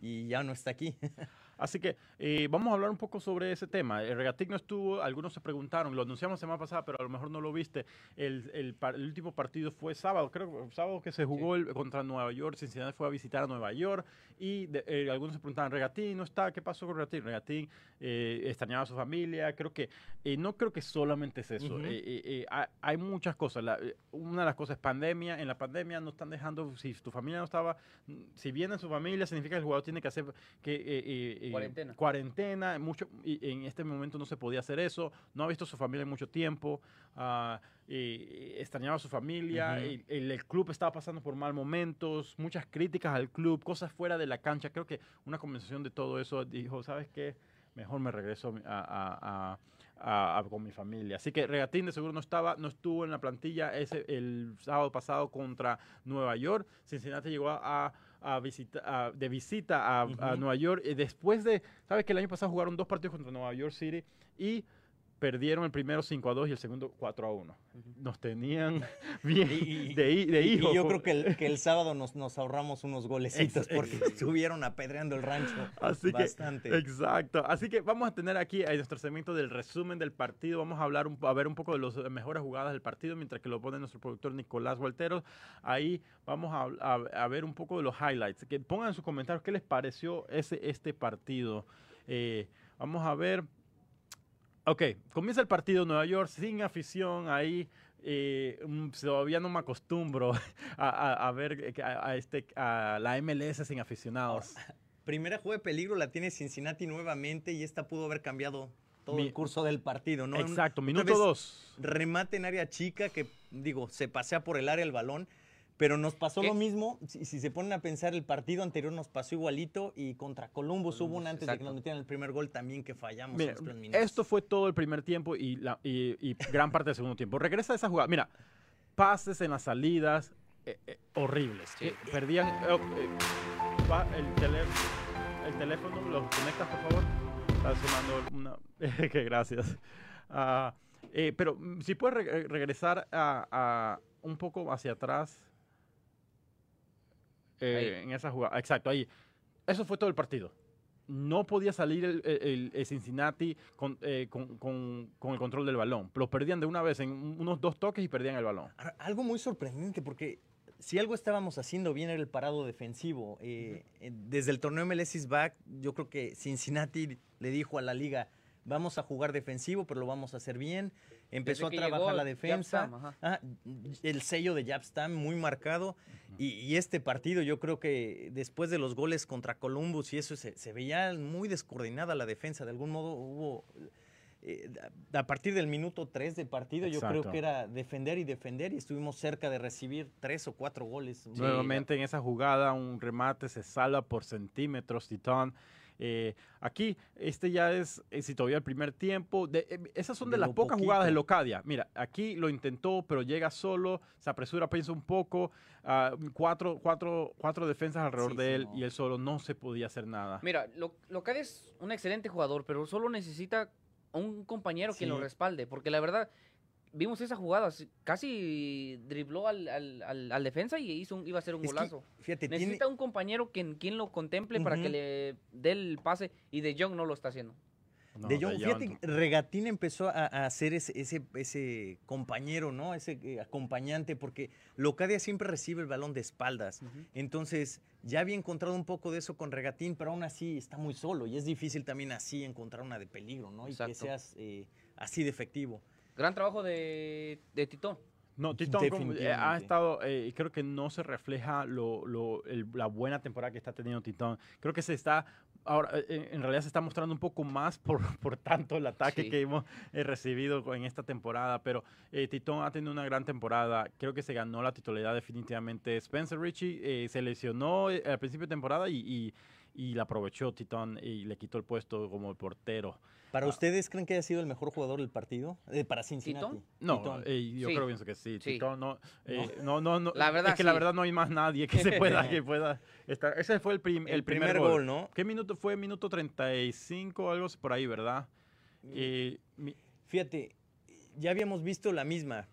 y ya no está aquí. Así que eh, vamos a hablar un poco sobre ese tema. El Regatic no estuvo, algunos se preguntaron, lo anunciamos semana pasada, pero a lo mejor no lo viste. El, el, el último partido fue sábado, creo que sábado que se jugó el, contra Nueva York. Cincinnati fue a visitar a Nueva York y de, eh, algunos se preguntaban, Regatín no está, ¿qué pasó con Regatín? Regatín eh, extrañaba a su familia. Creo que, eh, no creo que solamente es eso. Uh -huh. hay, hay, muchas cosas. La, una de las cosas es pandemia. En la pandemia no están dejando, si tu familia no estaba, si viene su familia, significa que el jugador tiene que hacer que cuarentena. cuarentena, mucho, y en este momento no se podía hacer eso, no ha visto a su familia en mucho tiempo, uh, extrañaba a su familia, uh -huh. el, el, club estaba pasando por mal momentos, muchas críticas al club, cosas fuera de la cancha, creo que una conversación de todo eso dijo, ¿sabes qué? Mejor me regreso a, a, a con mi familia. Así que Regatín de seguro no estaba, no estuvo en la plantilla ese el sábado pasado contra Nueva York. Cincinnati llegó a, a visita, a, de visita a, uh -huh. a, Nueva York. Y después de, ¿sabes que el año pasado jugaron dos partidos contra Nueva York City y perdieron el primero 5 a 2 y el segundo 4 a 1. Uh -huh. Nos tenían bien y, de, de hijo. Y yo creo que el, que el sábado nos, nos, ahorramos unos golecitos porque estuvieron apedreando el rancho Así bastante. Que, exacto. Así que vamos a tener aquí en nuestro segmento del resumen del partido. Vamos a hablar un, a ver un poco de las mejores jugadas del partido mientras que lo pone nuestro productor Nicolás Walteros. Ahí vamos a, a, a ver un poco de los highlights. Que pongan en sus comentarios qué les pareció ese, este partido. Eh, vamos a ver. Ok, comienza el partido Nueva York sin afición ahí. Eh, todavía no me acostumbro a, a, a ver a, este, a la MLS sin aficionados. Ahora, primera juego de peligro la tiene Cincinnati nuevamente y esta pudo haber cambiado todo Mi, el curso del partido, ¿no? Exacto, minuto dos. Remate en área chica que, digo, se pasea por el área el balón pero nos pasó ¿Qué? lo mismo, si, si, se ponen a pensar, el partido anterior nos pasó igualito y contra Columbus, Columbus hubo una antes exacto. de que nos metieran el primer gol también que fallamos. Mira, esto fue todo el primer tiempo y, la, y, y gran parte del segundo tiempo. Regresa a esa jugada. Mira, pases en las salidas eh, eh, horribles. Sí. perdían eh, el, tele, el, teléfono, ¿lo conectas por favor? Está sonando una... que gracias. Uh, pero mm, si puedes re regresar a, a un poco hacia atrás eh, en esa jugada. Exacto, ahí. Eso fue todo el partido. No podía salir el, el, el Cincinnati con, eh, con, con, con, el control del balón. Lo perdían de una vez en unos dos toques y perdían el balón. Algo muy sorprendente porque si algo estábamos haciendo bien era el parado defensivo. Eh, uh -huh. Desde el torneo MLS back, yo creo que Cincinnati le dijo a la liga, vamos a jugar defensivo, pero lo vamos a hacer bien. Empezó a trabajar la defensa. ah, el sello de Japstam muy marcado. Uh -huh. y, y, este partido, yo creo que después de los goles contra Columbus y eso, se, se veía muy descoordinada la defensa. De algún modo hubo. Eh, a partir del minuto 3 de partido, Exacto. yo creo que era defender y defender, y estuvimos cerca de recibir tres o cuatro goles. Sí, Nuevamente en esa jugada, un remate se salva por centímetros, Titán. Eh, aquí, este ya es, eh, si todavía el primer tiempo. De, eh, esas son de, de las pocas poquito. jugadas de Locadia. Mira, aquí lo intentó, pero llega solo, se apresura, piensa un poco. Uh, cuatro, cuatro, cuatro defensas alrededor sí, de él no. y él solo no se podía hacer nada. Mira, lo, Locadia es un excelente jugador, pero solo necesita un compañero sí. quien lo respalde, porque la verdad vimos esa jugada, casi dribló al, al, al, al defensa y hizo un, iba a ser un es golazo. Que, fíjate, Necesita tiene... un compañero quien, quien lo contemple uh -huh. para que le dé el pase y De Jong no lo está haciendo. No, de Jong, fíjate, Regatín empezó a, a ser ese, ese, ese, compañero, ¿no? Ese eh, acompañante, porque Locadia siempre recibe el balón de espaldas. Uh -huh. Entonces, ya había encontrado un poco de eso con Regatín, pero aún así está muy solo y es difícil también así encontrar una de peligro, ¿no? Exacto. Y que seas eh, así de efectivo. Gran trabajo de, de Tito. No, Tito eh, ha estado, eh, creo que no se refleja lo, lo, el, la buena temporada que está teniendo Titón. Creo que se está, ahora, eh, en realidad se está mostrando un poco más por, por tanto el ataque sí. que hemos eh, recibido en esta temporada, pero eh, Titón ha tenido una gran temporada. Creo que se ganó la titularidad definitivamente. Spencer Richie se lesionó al principio de temporada y, y y la aprovechó Titón y le quitó el puesto como el portero. ¿Para ah. ustedes creen que haya sido el mejor jugador del partido? Eh, para Cincinnati. ¿Titón? No, eh, yo sí. creo pienso que sí. sí. Titón no, eh, no, no, no, La verdad es que la verdad no hay más nadie que se pueda, que pueda estar. Ese fue el, prim, el, el primer, primer, gol. ¿no? ¿Qué minuto fue? Minuto 35 algo por ahí, ¿verdad? Mm. Mi... Fíjate, ya habíamos visto la misma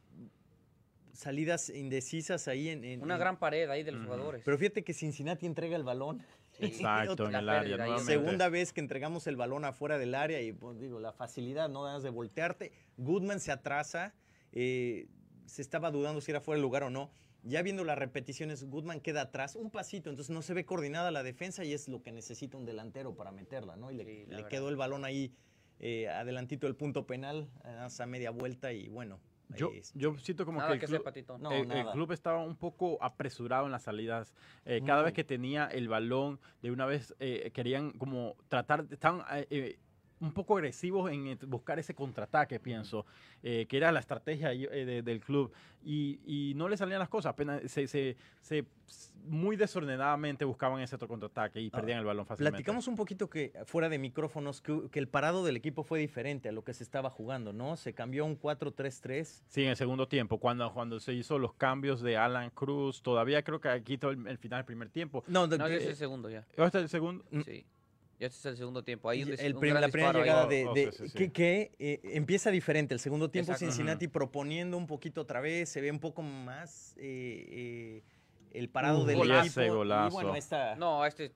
salidas indecisas ahí en... en- Una en- gran pared ahí de los jugadores. Pero fíjate que Cincinnati entrega el balón. Exacto, en el área. nuevamente. Segunda vez que entregamos el balón afuera del área y pues, digo, la facilidad, no das de voltearte. Goodman se atrasa, eh, se estaba dudando si era fuera de lugar o no. Ya viendo las repeticiones, Goodman queda atrás un pasito, entonces no se ve coordinada la defensa y es lo que necesita un delantero para meterla, ¿no? Y le, Sí, quedó el balón ahí eh, adelantito del punto penal, a media vuelta y bueno. Yo, yo siento como Nada que el que club, hacer, Patito. No, el, club estaba un poco apresurado en las salidas. Eh, cada vez que tenía el balón, de una vez eh, querían como tratar, estaban eh, eh, un poco agresivos en buscar ese contraataque, pienso, eh, que era la estrategia ahí, eh, de- del club. Y, y no le salían las cosas, apenas se, se- se- muy desordenadamente buscaban ese otro contraataque y Ah, perdían el balón fácilmente. Platicamos un poquito que fuera de micrófonos que, que el parado del equipo fue diferente a lo que se estaba jugando, ¿no? Se cambió a un 4-3-3. Sí, en el segundo tiempo, cuando, cuando se hizo los cambios de Alan Cruz, todavía creo que aquí todo el, el final del primer tiempo. No, de- No, ese es el segundo ya. Este es el segundo. Mm. Sí. Ya este es el segundo tiempo. Ahí un el un la primera ahí. llegada de, oh, de- sí, sí, sí. que, que, eh, empieza diferente. El segundo tiempo Exacto. Cincinnati proponiendo un poquito otra vez, se ve un poco más eh, eh, el parado Uh, del golazo. equipo. Ese Y golazo. bueno, esta, No, este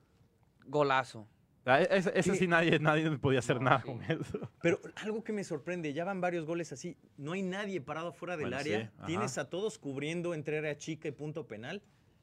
golazo. Ah, e- Ese, ese Sí. nadie, nadie podía hacer No, nada sí. con eso. Pero algo que me sorprende, ya van varios goles así, no hay nadie parado fuera del Bueno, área, tienes a todos cubriendo entre área chica y punto penal,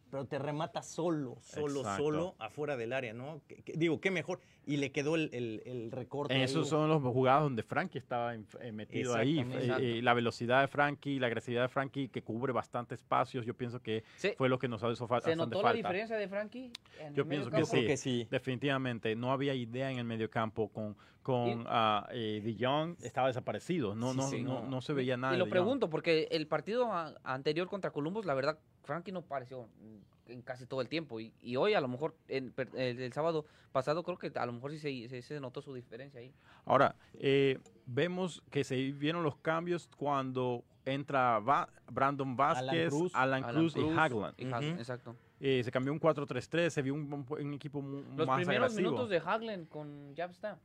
pero te remata solo, solo, Exacto. solo afuera del área, ¿no? Que- que- digo, qué mejor. Y le quedó el, el- el recorte. ahí. Esos son los jugados donde Frankie estaba eh, metido ahí. Eh, eh, la velocidad de Frankie, la agresividad de Frankie, que cubre bastante espacios, yo pienso que Sí. fue lo que nos hizo fa- ¿Se notó la falta. diferencia de Frankie? en Yo el pienso que sí. que sí. Definitivamente, no había idea en el mediocampo con, con ah, eh, De Jong, estaba desaparecido, no, Sí, no, sí, no, no. no se veía nada. Y lo pregunto porque el partido anterior contra Columbus, la verdad, Frankie no apareció mm, en casi todo el tiempo. Y, y hoy, a lo mejor, en el, el sábado pasado, creo que a lo mejor sí se, se- se notó su diferencia ahí. Ahora, eh, vemos que se vieron los cambios cuando entra Va- Brandon Vázquez, Cruz. Alan Alan Cruz, y Cruz Hagland. y Hagland, Ujú. Exacto. Eh, se cambió un 4-3-3, se vio un, un- equipo Los más primeros agresivo. minutos de Hagland con Jabsta.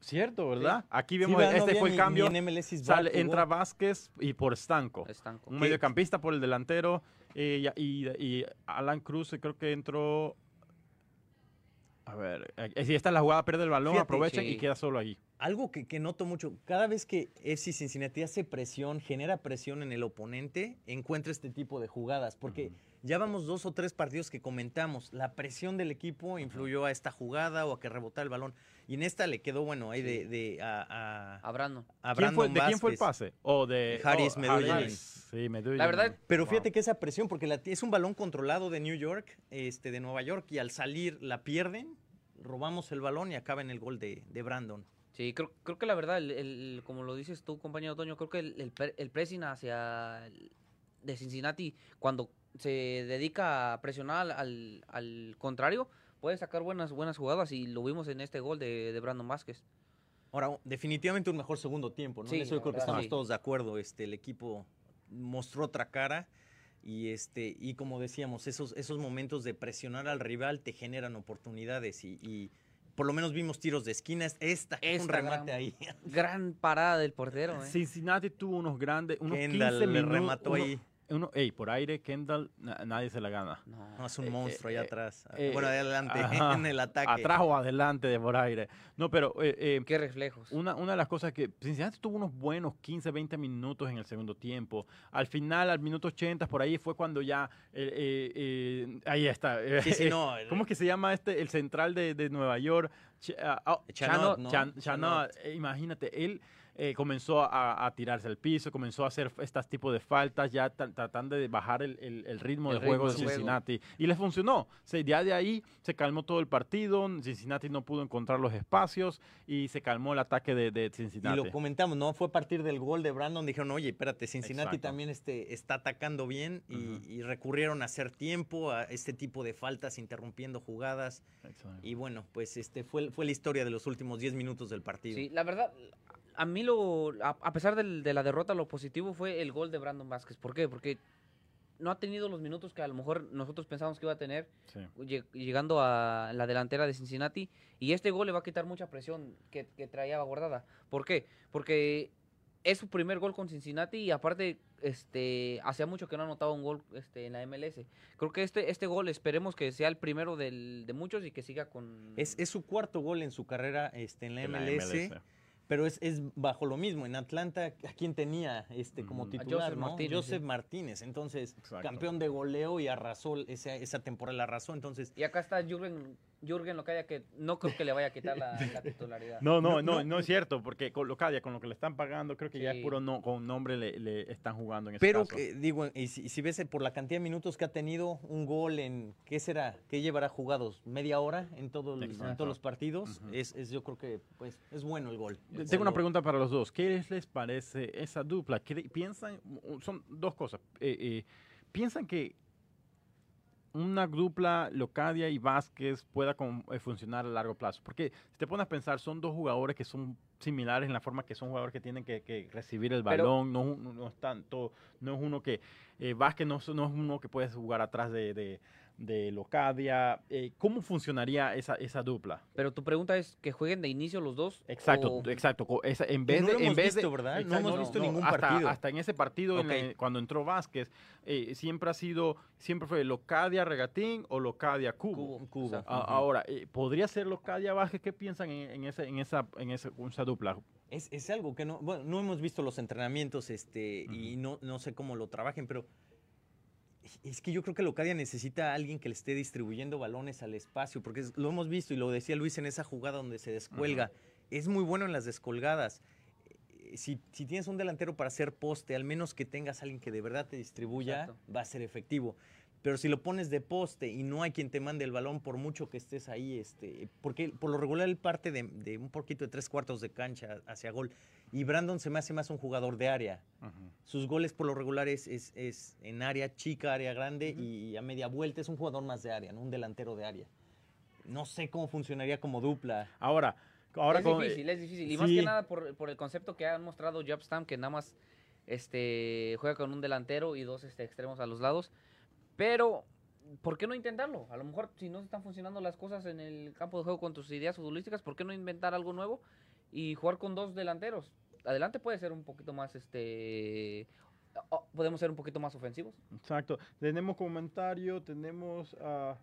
Cierto, ¿verdad? Aquí Sí, vemos, ¿verdad? No este fue el cambio. ni Sale, entra Vázquez y por Estanco. Estanco. Un ¿Qué? mediocampista por el delantero. Eh, y, Alan Cruz eh, creo que entró... A ver, eh, si esta es la jugada, pierde el balón, Fíjate, y queda solo ahí. Algo que, que noto mucho, cada vez que FC Cincinnati hace presión, genera presión en el oponente, encuentra este tipo de jugadas, porque ya vamos dos o tres partidos que comentamos, la presión del equipo influyó a esta jugada o a que rebotara el balón, y en esta le quedó bueno ahí de, de a, a, A Brandon. a ¿Quién fue- Brandon ¿De quién fue el pase? O de Haris oh, Medellín. Sí, Medellín. La verdad, Pero Wow. fíjate que esa presión, porque la- es un balón controlado de New York, este, de Nueva York, y al salir la pierden, robamos el balón y acaba en el gol de, de Brandon. Sí, creo, creo que la verdad, el, el- como lo dices tú, compañero Toño, creo que el, el, pre- el pressing hacia el- de Cincinnati, cuando se dedica a presionar al, al contrario, puede sacar buenas buenas jugadas y lo vimos en este gol de, de Brandon Vázquez. Ahora, definitivamente un mejor segundo tiempo, ¿no? Sí, eso yo creo que estamos sí. todos de acuerdo. Este, el equipo mostró otra cara y este y como decíamos, esos, esos momentos de presionar al rival te generan oportunidades y, y por lo menos vimos tiros de esquinas. Esta, un Esta remate gran- ahí. Gran parada del portero, ¿eh? Cincinnati tuvo unos grandes, unos Kendall 15 le remató ahí. Uno- ey, por aire, Kendall, na- nadie se la gana. No. No, es un Eh, monstruo eh, allá eh, atrás. eh, bueno, adelante, ajá, en el ataque. Atrás o adelante de por aire. No, pero eh, eh, Qué reflejos. una, una de las cosas que Cincinnati tuvo unos buenos 15, 20 minutos en el segundo tiempo. Al final, al minuto 80, por ahí fue cuando ya... eh, eh, eh, ahí está. Sí, sí, no. ¿Cómo es que se llama este, el central de, de Nueva York? Ch- ah, oh, Chanot, ¿no? Chan- Chanot. Chanot, eh, imagínate, él eh, comenzó a, a tirarse al piso, comenzó a hacer estos tipos de faltas, ya tra- tratando de bajar el, el- el ritmo El de juego ritmo de juego. Cincinnati. Y le funcionó. Se, ya de ahí se calmó todo el partido, Cincinnati no pudo encontrar los espacios y se calmó el ataque de, de Y Cincinnati. lo comentamos, ¿no? Fue a partir del gol de Brandon. Dijeron, oye, espérate, Cincinnati Exacto. también este, está atacando bien. y, y recurrieron a hacer tiempo a este tipo de faltas, interrumpiendo jugadas. Exacto. Y bueno, pues este fue, fue la historia de los últimos 10 minutos del partido. Sí, la verdad, a mí lo, a, a pesar del- de la derrota, lo positivo fue el gol de Brandon Vázquez. ¿Por qué? Porque no ha tenido los minutos que a lo mejor nosotros pensábamos que iba a tener Sí. llegando a la delantera de Cincinnati. Y este gol le va a quitar mucha presión que, que traía guardada. ¿Por qué? Porque es su primer gol con Cincinnati y aparte este hacía mucho que no anotaba un gol este en la MLS. Creo que este este gol esperemos que sea el primero del, de muchos y que siga con Es, es su cuarto gol en su carrera este, en la En la MLS. Pero es, es bajo lo mismo. En Atlanta, ¿a quién tenía este como. A titular? Joseph ¿no? Martínez, Joseph sí. Martínez. Entonces, Exacto. campeón de goleo y arrasó esa, esa temporada, la arrasó. Entonces, y acá está Jürgen Jürgen Locadia que no creo que le vaya a quitar la, la titularidad. No, no, No, no, es cierto, porque con Locadia, con lo que le están pagando, creo que ya es puro no, con nombre le, le están jugando en ese pero caso. eh, digo, y si, y si ves eh, por la cantidad de minutos que ha tenido, un gol en, ¿qué será? ¿Qué llevará jugados? ¿Media hora en, todo el- en todos los partidos? Es, es- yo creo que pues es bueno el gol. Tengo una pregunta para los dos. ¿Qué les parece esa dupla? ¿Qué piensan? Son dos cosas. Eh, eh, ¿Piensan que una dupla Locadia y Vázquez pueda con- eh, funcionar a largo plazo? Porque si te pones a pensar, son dos jugadores que son similares en la forma que son jugadores que tienen que, que recibir el Pero- balón. no, no, no es tanto, no es uno que eh, Vázquez no, es- no es uno que puede jugar atrás de, de, de Locadia. Eh, ¿Cómo funcionaría esa, esa dupla? Pero tu pregunta es que jueguen de inicio los dos. Exacto, o- exacto. esa- en vez no de, lo en hemos vez de- visto, ¿verdad? No Exacto, hemos visto ningún hasta, partido. Hasta en ese partido, en la- Ok. cuando entró Vázquez, eh, siempre ha sido, siempre fue Locadia Regatín o Locadia Cubo. Cubo. A-. Ahora, eh, ¿podría ser Locadia Vázquez? ¿Qué piensan en, en ese, en esa, en esa, esa dupla? Es, es algo que no, bueno, no hemos visto los entrenamientos este, y no, no sé cómo lo trabajen, pero es que yo creo que Locadia necesita a alguien que le esté distribuyendo balones al espacio, porque es- lo hemos visto y lo decía Luis en esa jugada donde se descuelga. Es muy bueno en las descolgadas. Eh, Si, si tienes un delantero para hacer poste, al menos que tengas a alguien que de verdad te distribuya, Exacto. va a ser efectivo. Pero si lo pones de poste y no hay quien te mande el balón, por mucho que estés ahí, este, porque por lo regular él parte de, de un poquito de tres cuartos de cancha hacia gol. Y Brandon se me hace más un jugador de área. Sus goles por lo regular es, es- es en área chica, área grande y a media vuelta es un jugador más de área, ¿no? un delantero de área. No sé cómo funcionaría como dupla. Ahora, ahora es difícil, es difícil. Y más que nada por, por el concepto que han mostrado Jobstam, que nada más este, juega con un delantero y dos este, extremos a los lados. Pero, ¿por qué no intentarlo? A lo mejor, si no están funcionando las cosas en el campo de juego con tus ideas futbolísticas, ¿por qué no inventar algo nuevo y jugar con dos delanteros? Adelante puede ser un poquito más, este... Podemos ser un poquito más ofensivos. Exacto. Tenemos comentario, tenemos a...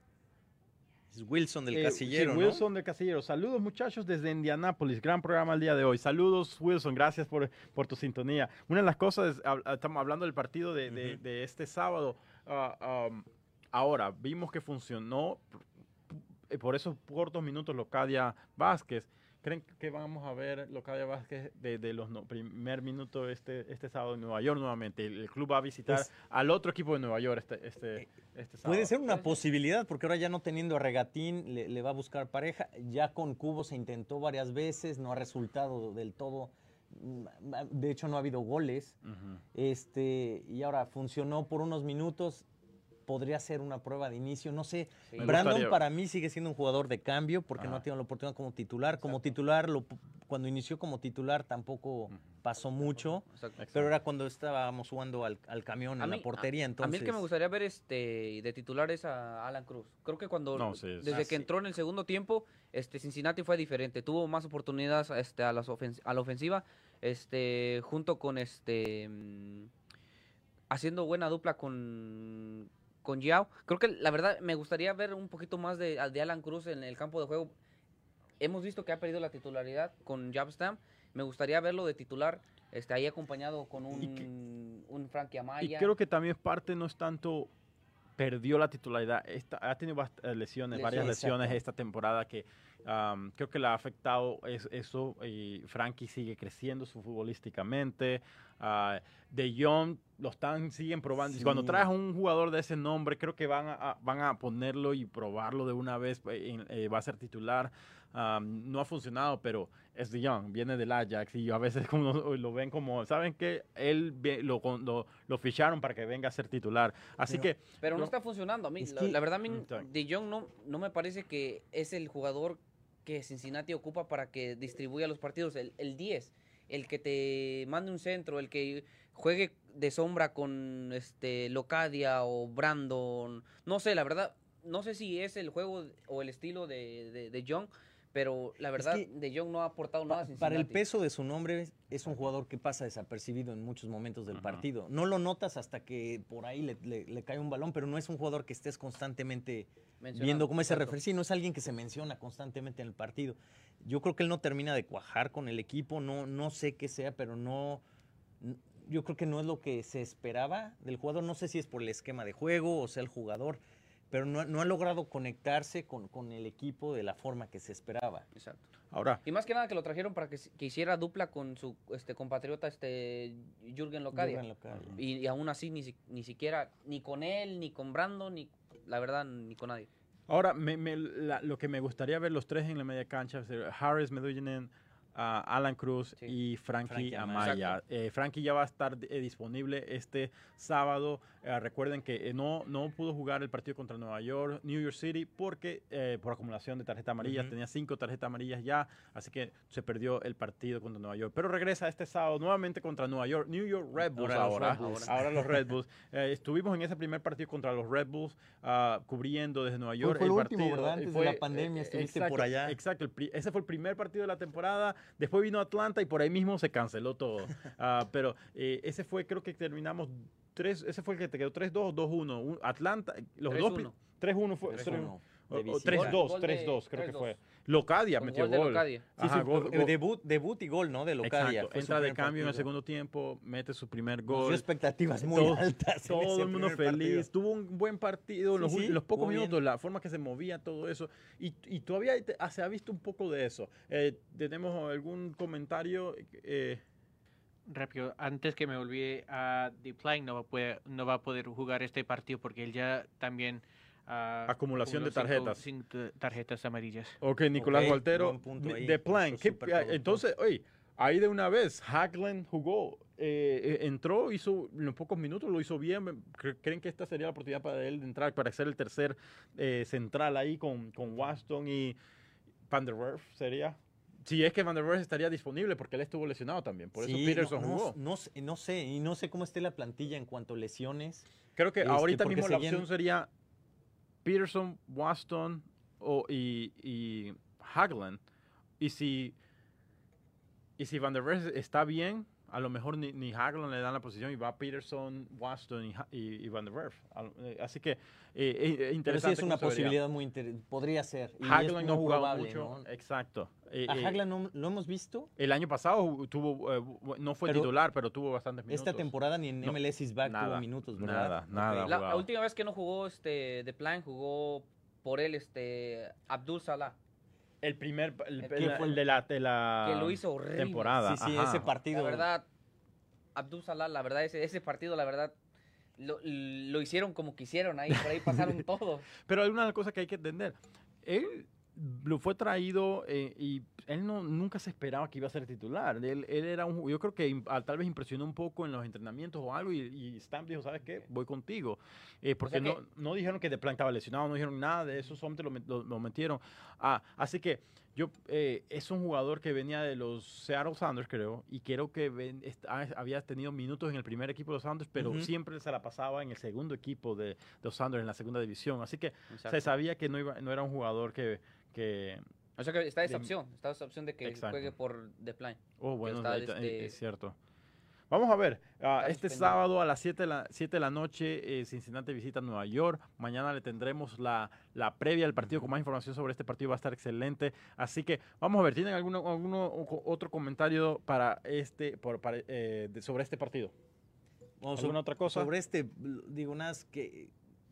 Es Wilson del Eh, Casillero, sí, ¿no? Wilson del Casillero. Saludos muchachos desde Indianápolis. Gran programa el día de hoy. Saludos Wilson, gracias por, por tu sintonía. Una de las cosas, estamos hablando del partido de, de- Ujú. de este sábado. Ah, um, ahora, vimos que funcionó eh, por esos cortos minutos Locadia Vázquez. ¿Creen que vamos a ver Locadia Vázquez desde los no- primer minuto este, este sábado en Nueva York nuevamente? El, el club va a visitar Pues- al otro equipo de Nueva York este, este, este sábado. Puede ser una posibilidad, porque ahora ya no teniendo a Regatín, le, le va a buscar pareja. Ya con Cubo se intentó varias veces, no ha resultado del todo. Mm, De hecho, no ha habido goles. Este, y ahora funcionó por unos minutos. Podría ser una prueba de inicio. No sé. Sí. Brandon gustaría- para mí sigue siendo un jugador de cambio porque no ha tenido la oportunidad como titular. Como titular, lo- cuando inició como titular tampoco pasó mucho. Exacto. Pero era cuando estábamos jugando al, al camión A en mí- la portería. A Entonces, mí el que me gustaría ver este de titular es a Alan Cruz. Creo que cuando No, sí, sí. desde Ah, que sí. entró en el segundo tiempo, este Cincinnati fue diferente. Tuvo más oportunidades este, a, las ofens- a la ofensiva, este junto con este mm, haciendo buena dupla con con Yao. Creo que la verdad me gustaría ver un poquito más de, de Alan Cruz en el campo de juego. Hemos visto que ha perdido la titularidad con Jabstam. Me gustaría verlo de titular, este ahí acompañado con un, Y que- un Frankie Y Amaya. creo que también parte no es tanto perdió la titularidad, esta- ha tenido eh, lesiones, varias Lesiones. lesiones Exacto. esta temporada que am, creo que le ha afectado es- eso y Frankie sigue creciendo su futbolísticamente. ah, de Jong lo están, siguen probando. Y Cuando Sí. traes a un jugador de ese nombre, creo que van a, a- van a ponerlo y probarlo de una vez. eh, en- eh, va a ser titular. Am, no ha funcionado, pero es de Young, viene del Ajax y a veces como lo, ven como, ¿saben qué? Él lo, lo, lo ficharon para que venga a ser titular. Así Pero- que Pero no, No. está funcionando. A mí, la, que- la verdad, a mí, Mm. De Jong no, no me parece que es el jugador que Cincinnati ocupa para que distribuya los partidos. El, el 10, el que te mande un centro, el que juegue de sombra con este Locadia o Brandon. No sé, la verdad, no sé si es el juego o el estilo de, de, pero la verdad, que De Jong no ha aportado Pa- nada. a para el Cincinnati. peso de su nombre, es un jugador que pasa desapercibido en muchos momentos del Ajá. partido. No lo notas hasta que por ahí le, le- le cae un balón, pero no es un jugador que estés constantemente Mencionado, viendo cómo exacto. referee. Sí, no es alguien que se menciona constantemente en el partido. Yo creo que él no termina de cuajar con el equipo, no, no sé qué sea, pero no. n- Yo creo que no es lo que se esperaba del jugador. No sé si es por el esquema de juego o sea el jugador, pero no, no ha logrado conectarse con, con el equipo de la forma que se esperaba. Exacto. Ahora, Y más que nada que lo trajeron para que, que hiciera dupla con su este compatriota este Jürgen Locadia. Jürgen Locadia. Y, y aún así ni, ni siquiera, ni con él, ni con Brandon, ni la verdad, ni con nadie. ahora me- me- la- lo que me gustaría ver los tres en la media cancha, Harris, Medellín, ah, Alan Cruz Sí. y Frankie, Frankie Amaya. Eh, Frankie ya va a estar eh, disponible este sábado. Eh, recuerden que eh, no, no pudo jugar el partido contra Nueva York, New York City, porque eh, por acumulación de tarjetas amarillas, tenía cinco tarjetas amarillas ya, así que se perdió el partido contra Nueva York. Pero regresa este sábado nuevamente contra Nueva York, New York Red Bulls Ahora los ahora. Red Bulls. Ahora los Red Bulls. Eh, estuvimos en ese primer partido contra los Red Bulls, ah, cubriendo desde Nueva York. fue el último, partido. ¿verdad? Antes de la pandemia estuviste por allá. Exacto, el pri- ese fue el primer partido de la temporada. Después vino Atlanta y por ahí mismo se canceló todo. Ah, pero eh, ese fue, creo que terminamos. Tres, ese fue el que te quedó 3-2 o 2-1. Un- Atlanta, los dos. pri- 3-1. 3-1 fue. 3-1 o- de o visita. 3-2, Gol de- 3-2 creo que 3-2. fue. Locadia Con metió gol de gol. Locadia. Sí, Ajá, sí, gol- eh, gol- debut, debut y gol, ¿no? De Locadia. Exacto, entra de cambio en el segundo tiempo, mete su primer gol. expectativas muy Todo- altas. Todo el mundo feliz, partido. tuvo un buen partido, en los, los pocos jugó bien. minutos, la forma que se movía, todo eso. Y, y todavía ah, se ha visto un poco de eso. Eh, ¿Tenemos algún comentario? Eh, Rápido, antes que me olvide, a Depline no va, a poder, no va a poder jugar este partido porque él ya también... ah, Acumulación de tarjetas. cinco tarjetas amarillas. ok, Nicolás Ok, Gualtero, buen punto ahí, de plan. ¿qué- entonces, oye, ahí de una vez, Haglund jugó, eh, eh, entró, hizo en los pocos minutos, lo hizo bien. Cre- ¿Creen que esta sería la oportunidad para él de entrar, para ser el tercer eh, central ahí con, con Waston y Van der Werf sería? Si es que Van der Werf estaría disponible, porque él estuvo lesionado también. Por eso Sí, Peterson no, no- jugó. No, sé- no sé, y no sé cómo esté la plantilla en cuanto a lesiones. Creo que Este, ahorita mismo la opción sería Peterson, Waston o, y, y. Y si, y si Van der Werf está bien, a lo mejor ni, ni Haglund le dan la posición y va Peterson, Waston y, Ha- y- y Van der Werf. Eh, Así que eh, eh, eh, Pero sí interesante. es una posibilidad muy interesante. Podría ser. y Haglund no ha muy jugado probable, mucho. ¿no? Exacto. Eh, A Haglund no- lo hemos visto. el año pasado tuvo, eh, no fue Pero titular, pero tuvo bastantes minutos. Esta temporada ni en No, MLS is back nada, tuvo minutos, ¿verdad? nada, nada. La, la última vez que no jugó este de plan jugó por él este Abdul Salah, El primer, el, El el- que fue- el de la, de la que lo hizo horrible. temporada. Sí, sí, ajá. ese partido. La verdad, Abdul Salah, la verdad, ese, ese partido, la verdad, lo, lo hicieron como quisieron ahí, por ahí pasaron todo. Pero hay una cosa que hay que entender. Él lo fue traído eh, y él no, nunca se esperaba que iba a ser titular. Él, él era un, yo creo que tal vez impresionó un poco en los entrenamientos o algo y, y Stamp dijo, ¿sabes qué? Voy contigo. Eh, porque sea no, no dijeron que de plan estaba lesionado, no dijeron nada de eso, solamente lo, lo- lo metieron. Ah, así que yo, eh, es un jugador que venía de los Seattle Sounders, creo, y creo que ven- había tenido minutos en el primer equipo de los Sounders, pero siempre se la pasaba en el segundo equipo de, de los Sounders, en la segunda división. Así que se sabía que no, iba, no era un jugador que... que O sea que está esa opción, está esa opción de que Exacto. juegue por The Plan. oh, bueno, está, este- es cierto. Vamos a ver, ah, este sábado a las 7 de la, 7 de la noche eh, Cincinnati visita Nueva York. Mañana le tendremos la, la previa del partido con más información sobre este partido. Va a estar excelente. Así que vamos a ver, ¿tienen alguno, alguno o- otro comentario para este, por- para, eh, de- sobre este partido? Vamos, ¿Alguna otra cosa? Sobre este, digo, nada, más que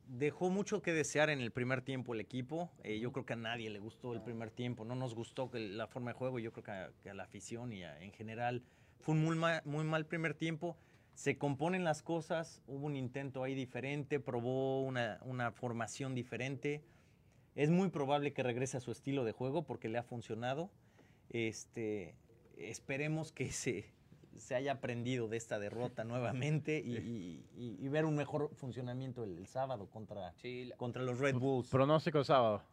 dejó mucho que desear en el primer tiempo el equipo. Eh, yo creo que a nadie le gustó el primer tiempo. No nos gustó que la forma de juego. Yo creo que a, que a la afición y a- en general fue un muy mal, muy mal primer tiempo. Se componen las cosas. Hubo un intento ahí diferente. Probó una, una formación diferente. Es muy probable que regrese a su estilo de juego porque le ha funcionado. Este, esperemos que se, se haya aprendido de esta derrota nuevamente y, y- y- y ver un mejor funcionamiento el, el sábado contra, Sí, la- contra los Red Bulls. Pronóstico sábado.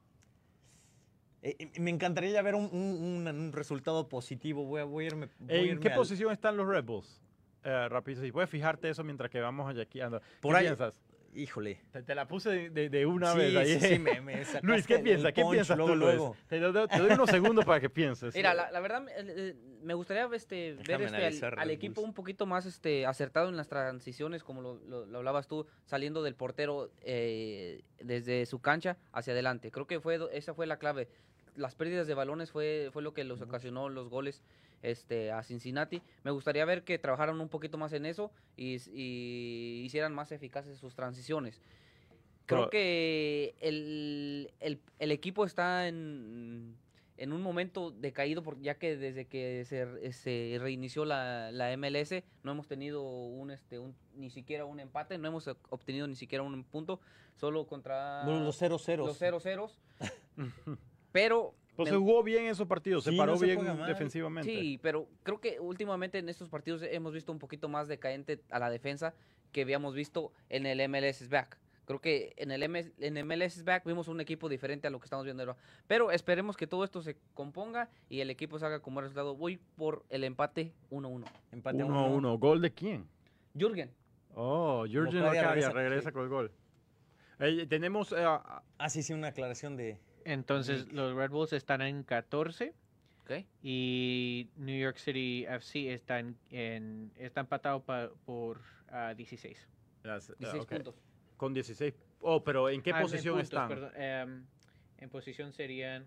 Eh, me encantaría ya ver un, un- un- un resultado positivo. Voy a, voy a irme. voy ¿En irme qué al- posición están los Red Bulls? Eh, rápido, si puedes fijarte eso mientras que vamos allá aquí. ando. Por ¿Qué ahí- piensas? híjole. Te, te la puse de, de- de una Sí, vez ahí. sí, sí, me- me Luis, ¿qué piensas? ¿Qué piensas luego, tú, Luis? luego. Te, do- te doy unos segundos para que pienses. Mira, la, la verdad, me gustaría este, ver este, al, equipo un poquito más este, acertado en las transiciones, como lo, lo- lo hablabas tú, saliendo del portero eh, desde su cancha hacia adelante. Creo que fue esa fue la clave. Las pérdidas de balones fue, fue lo que los ocasionó los goles este, a Cincinnati. Me gustaría ver que trabajaran un poquito más en eso y, hicieran más eficaces sus transiciones. Creo Pero- que el, el- el equipo está en, en un momento decaído, por- ya que desde que se, se reinició la, la MLS no hemos tenido un, este, un, ni siquiera un empate, no hemos obtenido ni siquiera un punto, solo contra Bueno, los cero ceros. los 0 ceros. Pero Pues me- se jugó bien en esos partidos, se Sí, paró no se bien juega mal. defensivamente. Sí, pero creo que últimamente en estos partidos hemos visto un poquito más decaente a la defensa que habíamos visto en el MLS back. Creo que en el MS en MLS back vimos un equipo diferente a lo que estamos viendo ahora. Pero esperemos que todo esto se componga y el equipo salga como resultado. Voy por el empate 1-1. Empate a 1 a uno. 1. ¿Gol de quién? Jürgen. Oh, Jurgen Locadia Locadia regresa, regresa sí. con el gol. Eh, tenemos eh, Ah, sí, sí, una aclaración de... Entonces Nick. los Red Bulls están en 14 ¿ok? y New York City FC está, en, en- está empatado pa- por ah, 16. las- ah, 16 ok, puntos. con 16. Oh, pero ¿en qué Ah, en posición puntos, están? perdón, em, en posición serían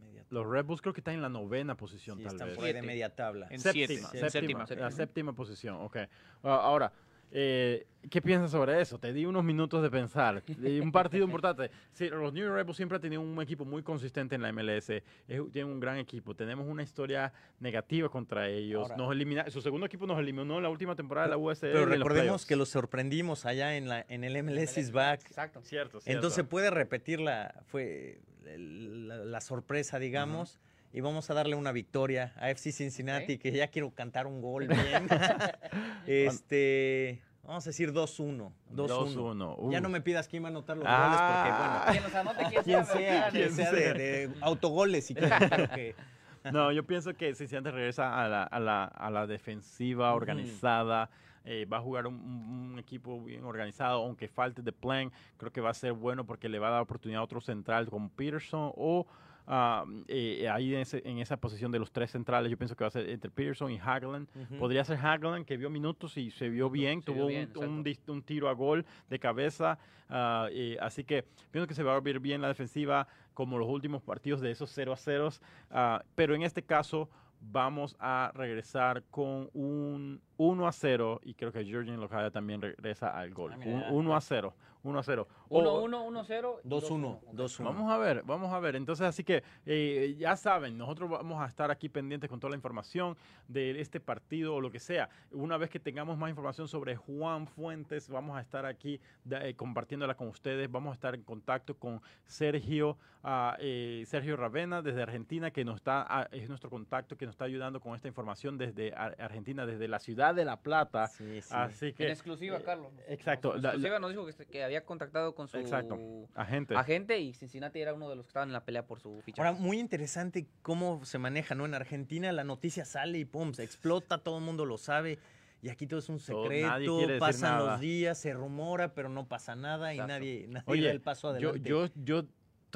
media- Los Red Bulls creo que están en la novena posición, sí, tal están vez. por ahí de media tabla. En séptima, siete, séptima, en séptima. la Séptima. séptima posición, ok. Ah, Ahora, eh, ¿qué piensas sobre eso? Te di unos minutos de pensar. Un partido importante. Sí, los New York Red Bulls siempre han tenido un equipo muy consistente en la MLS. Es- tienen un gran equipo. Tenemos una historia negativa contra ellos. Ahora- nos elimina, su segundo equipo nos eliminó en la última temporada de la USL. Pero los recordemos que los sorprendimos allá en, la, en el MLS is back. Exacto. Cierto, cierto. Entonces puede repetir la, fue la sorpresa, digamos. Y vamos a darle una victoria a FC Cincinnati, que ya quiero cantar un gol bien. este, vamos a decir 2-1. 2-1. 2-1. Ya Uh. no me pidas quién va a anotar los Ah. goles, Quien los anote, quien porque bueno, sea, quien sea, quien Quien sea de, sea. de autogoles si que- No, yo pienso que Cincinnati regresa a la, a la, a la defensiva organizada. eh, va a jugar un, un- un equipo bien organizado, aunque falte de plan. Creo que va a ser bueno porque le va a dar oportunidad a otro central como Peterson o ah, eh, ahí en, ese- en esa posición de los tres centrales. Yo pienso que va a ser entre Peterson y Hagelin. Ujú. Podría ser Hagelin, que vio minutos y se vio bien, Se tuvo bien, un, tiro a gol de cabeza. ah, eh, así que pienso que se va a ver bien la defensiva, como los últimos partidos de esos 0 a 0. pero en este caso vamos a regresar con un 1 a 0 y creo que Jurgen Locada también regresa al gol. Ah, Un mira. 1 a 0. 1 a 0. O- 1-1, 1-0. 2-1. 2-1. Vamos a ver, vamos a ver. Entonces, así que eh, ya saben, nosotros vamos a estar aquí pendientes con toda la información de este partido o lo que sea. Una vez que tengamos más información sobre Juan Fuentes, vamos a estar aquí da- eh, compartiéndola con ustedes. Vamos a estar en contacto con Sergio, ah, eh, Sergio Ravena desde Argentina, que nos está, ah, es nuestro contacto, que nos está ayudando con esta información desde Ar- Argentina, desde la ciudad de La Plata. Sí, sí. Así que En exclusiva, eh, Carlos. exacto, En la- exclusiva nos dijo que, se- que había contactado con su Exacto. agente. agente y Cincinnati era uno de los que estaban en la pelea por su fichaje. Ahora, muy interesante cómo se maneja, ¿no? En Argentina la noticia sale y pum, se explota, todo el mundo lo sabe. Y aquí todo es un secreto, nadie quiere decir pasan los días, se rumora, pero no pasa nada y nadie, nadie Oye, da el paso Yo, adelante. yo, yo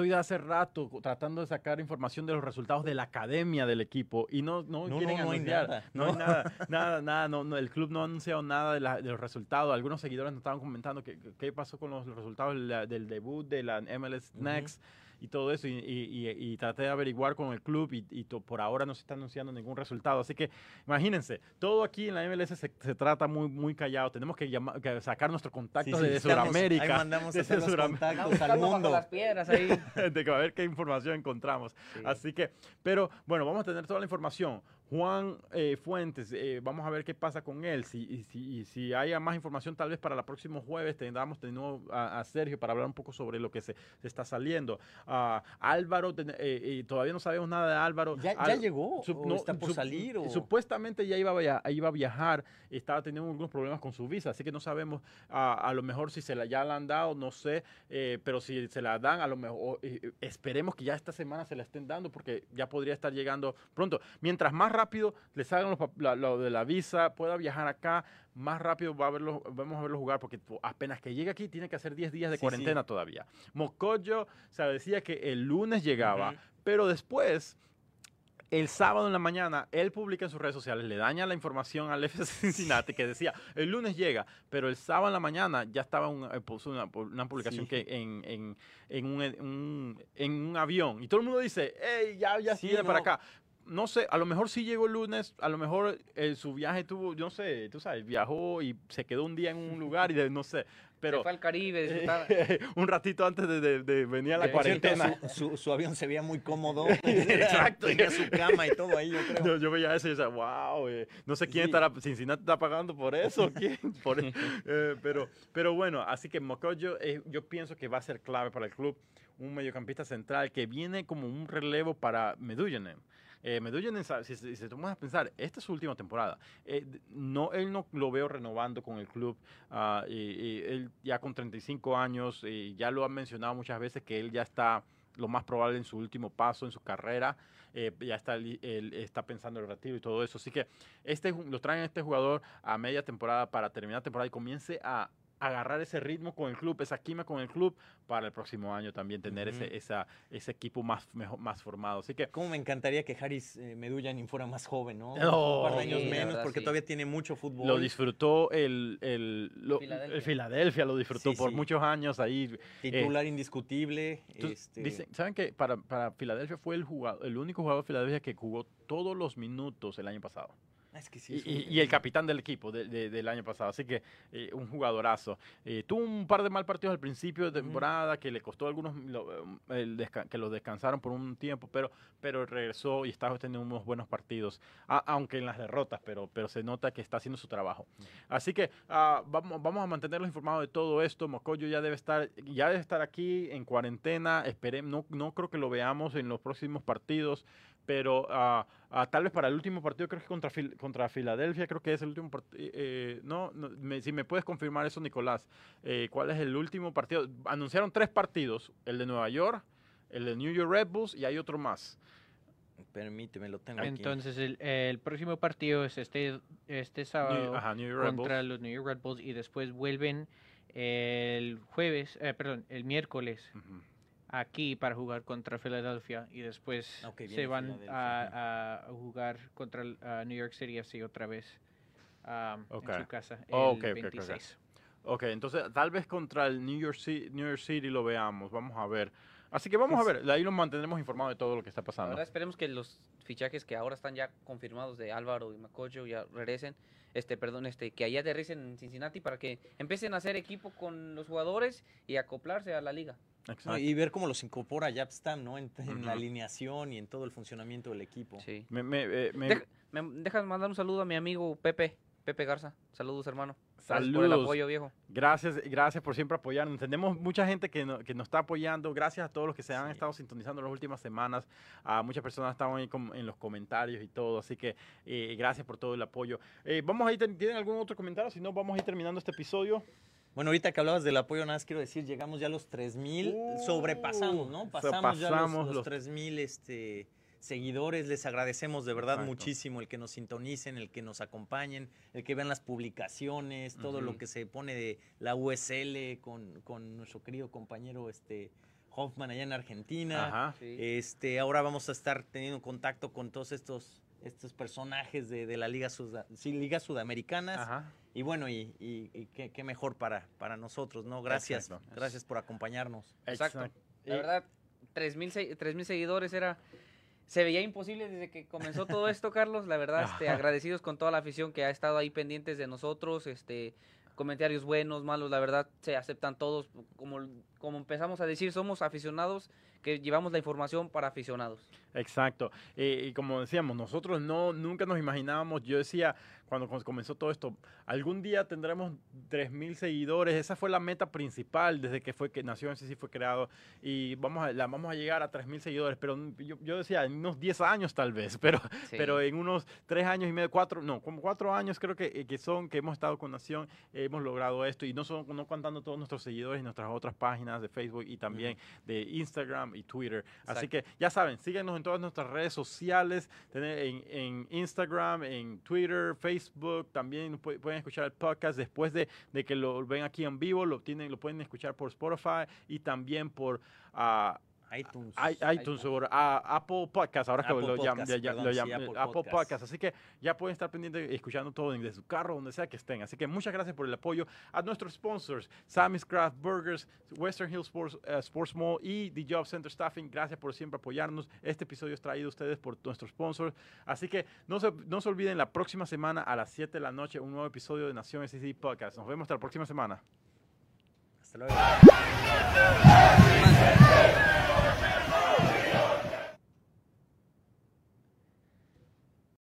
estoy de hace rato tratando de sacar información de los resultados de la academia del equipo y no, no, No, quieren no, no hay anunciar. nada, No hay nada, nada, nada. No, no, el club no ha anunciado nada de, la- de los resultados. Algunos seguidores nos estaban comentando qué pasó con los, los resultados del debut de la MLS. Next y todo eso. Y, y- y- y traté de averiguar con el club y, y to- por ahora no se está anunciando ningún resultado. Así que imagínense, todo aquí en la MLS se, se trata muy, muy callado. Tenemos que, llamar, que sacar nuestro contacto Sí, sí, desde estamos- Sudamérica. Ahí mandamos a hacer los contactos al mundo. las piedras ahí. de que a ver qué información encontramos. Sí. Así que, pero bueno, vamos a tener toda la información. Juan eh, Fuentes, eh, vamos a ver qué pasa con él. Si, y si, y si haya más información, tal vez para el próximo jueves tendremos de nuevo a, a Sergio para hablar un poco sobre lo que se, se está saliendo. Ah, Álvaro, eh, y todavía no sabemos nada de Álvaro. ¿Ya, ya Al- llegó? Sup- ¿O no, está por salir? O... Supuestamente ya iba a, iba a viajar, estaba teniendo algunos problemas con su visa, así que no sabemos a, a lo mejor si se la ya la han dado, no sé, eh, pero si se la dan, a lo mejor eh, eh, esperemos que ya esta semana se la estén dando porque ya podría estar llegando pronto. Mientras más rápido le salgan lo de la visa, pueda viajar acá, más rápido va a verlo, vamos a verlo jugar, porque apenas que llegue aquí tiene que hacer 10 días de Sí, sí. cuarentena todavía. Mocoyo, se decía que el lunes llegaba, Ujú. pero después el sábado en la mañana, él publica en sus redes sociales, le daña la información al FC Cincinnati que decía, el lunes llega, pero el sábado en la mañana ya estaba un- eh, puso una, una publicación Sí. que en, en, en un, un- en un avión. Y todo el mundo dice, hey, ya, ya Sí, viene para no. acá. No sé, a lo mejor sí llegó el lunes, a lo mejor eh, su viaje tuvo, yo no sé, tú sabes, viajó y se quedó un día en un lugar y de- no sé, Pero, pero fue al Caribe, un ratito antes de, de- de venir a la cierto, cuarentena. Su, su- su avión se veía muy cómodo. Exacto. Tenía su cama y todo ahí, yo creo. Yo, yo veía eso y decía, wow, no sé quién Sí. estará, Cincinnati está pagando por eso, ¿quién? Por- eh, pero, pero bueno, así que Mocoyo eh, yo pienso que va a ser clave para el club, un mediocampista central que viene como un relevo para Medullonen. Eh, Medullonen, sa- si, si, si te pones a pensar, esta es su última temporada. Eh, no, él no lo veo renovando con el club. ah, él ya con 35 años, y ya lo han mencionado muchas veces que él ya está lo más probable en su último paso en su carrera. eh, ya está, él está pensando en el retiro y todo eso. Así que este, lo traen a este jugador a media temporada para terminar la temporada y comience a agarrar ese ritmo con el club, esa química con el club para el próximo año también tener ese, esa, ese equipo más, mejor, más formado. Así que Cómo me encantaría que Haris eh, Medullanin fuera más joven, ¿no? No. Un par de años Sí, menos, verdad, porque sí. todavía tiene mucho fútbol. lo disfrutó el, el, lo- Filadelfia. el Filadelfia, lo disfrutó Sí, por sí. muchos años ahí. Titular indiscutible. Tú- este, dicen- ¿Saben que para, para Filadelfia fue el, jugador, el único jugador de Filadelfia que jugó todos los minutos el año pasado? Ah, es que sí, Y, es un- y- y el capitán del equipo de- de- del año pasado. Así que eh, un jugadorazo. Eh, tuvo un par de mal partidos al principio de temporada que le costó a algunos lo- um, el que lo descansaron por un tiempo, pero, pero regresó y está teniendo unos buenos partidos. A- aunque en las derrotas, pero, pero se nota que está haciendo su trabajo. Así que ah, vamos, vamos a mantenerlos informados de todo esto. Mocoyo ya debe estar, ya debe estar aquí en cuarentena. Esperemos, no, no creo que lo veamos en los próximos partidos, pero ah, ah, tal vez para el último partido, creo que contra, Fil- contra Filadelfia, creo que es el último partido. no, no, me- si me puedes confirmar eso, Nicolás, eh, ¿cuál es el último partido? Anunciaron tres partidos, el de Nueva York, el de New York Red Bulls y hay otro más. Permíteme, lo tengo aquí. Entonces, el, el próximo partido es este, este sábado New, ajá, New York Red Bulls. contra los New York Red Bulls y después vuelven el jueves, eh, perdón, el miércoles Ujú. Aquí para jugar contra Filadelfia y después Ok, viene se van a, a jugar contra el, a New York City así otra vez um, Ok. en su casa el Oh, ok, ok, ok, ok. 26. Ok, entonces tal vez contra el New York, City, New York City lo veamos, vamos a ver. Así que vamos a ver, de ahí los mantendremos informados de todo lo que está pasando. verdad, esperemos que los fichajes que ahora están ya confirmados de Álvaro y Macocho ya regresen, este, perdón, este, que allá aterricen en Cincinnati para que empiecen a hacer equipo con los jugadores y acoplarse a la liga. No, Exacto. y ver cómo los incorpora Yapstam, ¿no? En, en la alineación y en todo el funcionamiento del equipo. Sí. Me- me- eh, me- Deja- ¿Me dejas mandar un saludo a mi amigo Pepe, Pepe Garza? Saludos, hermano. Gracias por el Saludos. apoyo, viejo. Gracias, gracias por siempre apoyarnos. Tenemos mucha gente que, no- que nos está apoyando. Gracias a todos los que se han Sí. estado sintonizando las últimas semanas. A muchas personas estaban ahí en los comentarios y todo. Así que eh, gracias por todo el apoyo. Eh, vamos a ir, ¿tienen algún otro comentario? Si no, vamos a ir terminando este episodio. Bueno, ahorita que hablabas del apoyo, nada más quiero decir, llegamos ya a los 3000, Uh, sobrepasamos, ¿no? Pasamos ya los, los los- 3000 este, seguidores. Les agradecemos de verdad Exacto. muchísimo el que nos sintonicen, el que nos acompañen, el que vean las publicaciones, todo lo que se pone de la USL con, con nuestro querido compañero este, Hoffman allá en Argentina. Ajá. Este, ahora vamos a estar teniendo contacto con todos estos, estos personajes de, de la Liga, Suda- sí, Liga Sudamericanas. Ajá. Y bueno, y, y- y qué, qué mejor para, para nosotros, ¿no? Gracias, Exacto. gracias por acompañarnos. Exacto. Exacto. La Eh, verdad, 3.000 se- 3.000 seguidores era... Se veía imposible desde que comenzó todo esto, Carlos. La verdad, este, agradecidos con toda la afición que ha estado ahí pendientes de nosotros. Este, comentarios buenos, malos, la verdad, se aceptan todos. Como, como empezamos a decir, somos aficionados que llevamos la información para aficionados. Exacto. Eh, y como decíamos, nosotros no nunca nos imaginábamos, yo decía, cuando com- comenzó todo esto. Algún día tendremos 3.000 seguidores. Esa fue la meta principal desde que fue que nació NCC fue creado y vamos a, la, vamos a llegar a 3.000 seguidores. Pero yo, yo decía en unos 10 años tal vez, pero Sí. pero en unos tres años y medio, cuatro, no, como cuatro años creo que, eh, que son, que hemos estado con Nación, hemos logrado esto y no, son, no contando todos nuestros seguidores y nuestras otras páginas de Facebook y también de Instagram y Twitter. Así que ya saben, síguenos en todas nuestras redes sociales, en, en Instagram, en Twitter, Facebook, también pu- pueden escuchar el podcast después de, de que lo ven aquí en vivo, lo, tienen, lo pueden escuchar por Spotify y también por... ah, iTunes. I- iTunes o a Apple Podcast, ahora que Apple lo llaman, sí, Apple Apple Podcast. Así que ya pueden estar pendientes escuchando todo desde su carro, donde sea que estén. Así que muchas gracias por el apoyo a nuestros sponsors, Sammy's Craft Burgers, Western Hills Sports, eh, Sports Mall y The Job Center Staffing. Gracias por siempre apoyarnos. Este episodio es traído a ustedes por nuestros sponsors. Así que no se, no se olviden, la próxima semana a las 7 de la noche, un nuevo episodio de Nación SC Podcast. Nos vemos hasta la próxima semana. Hasta luego.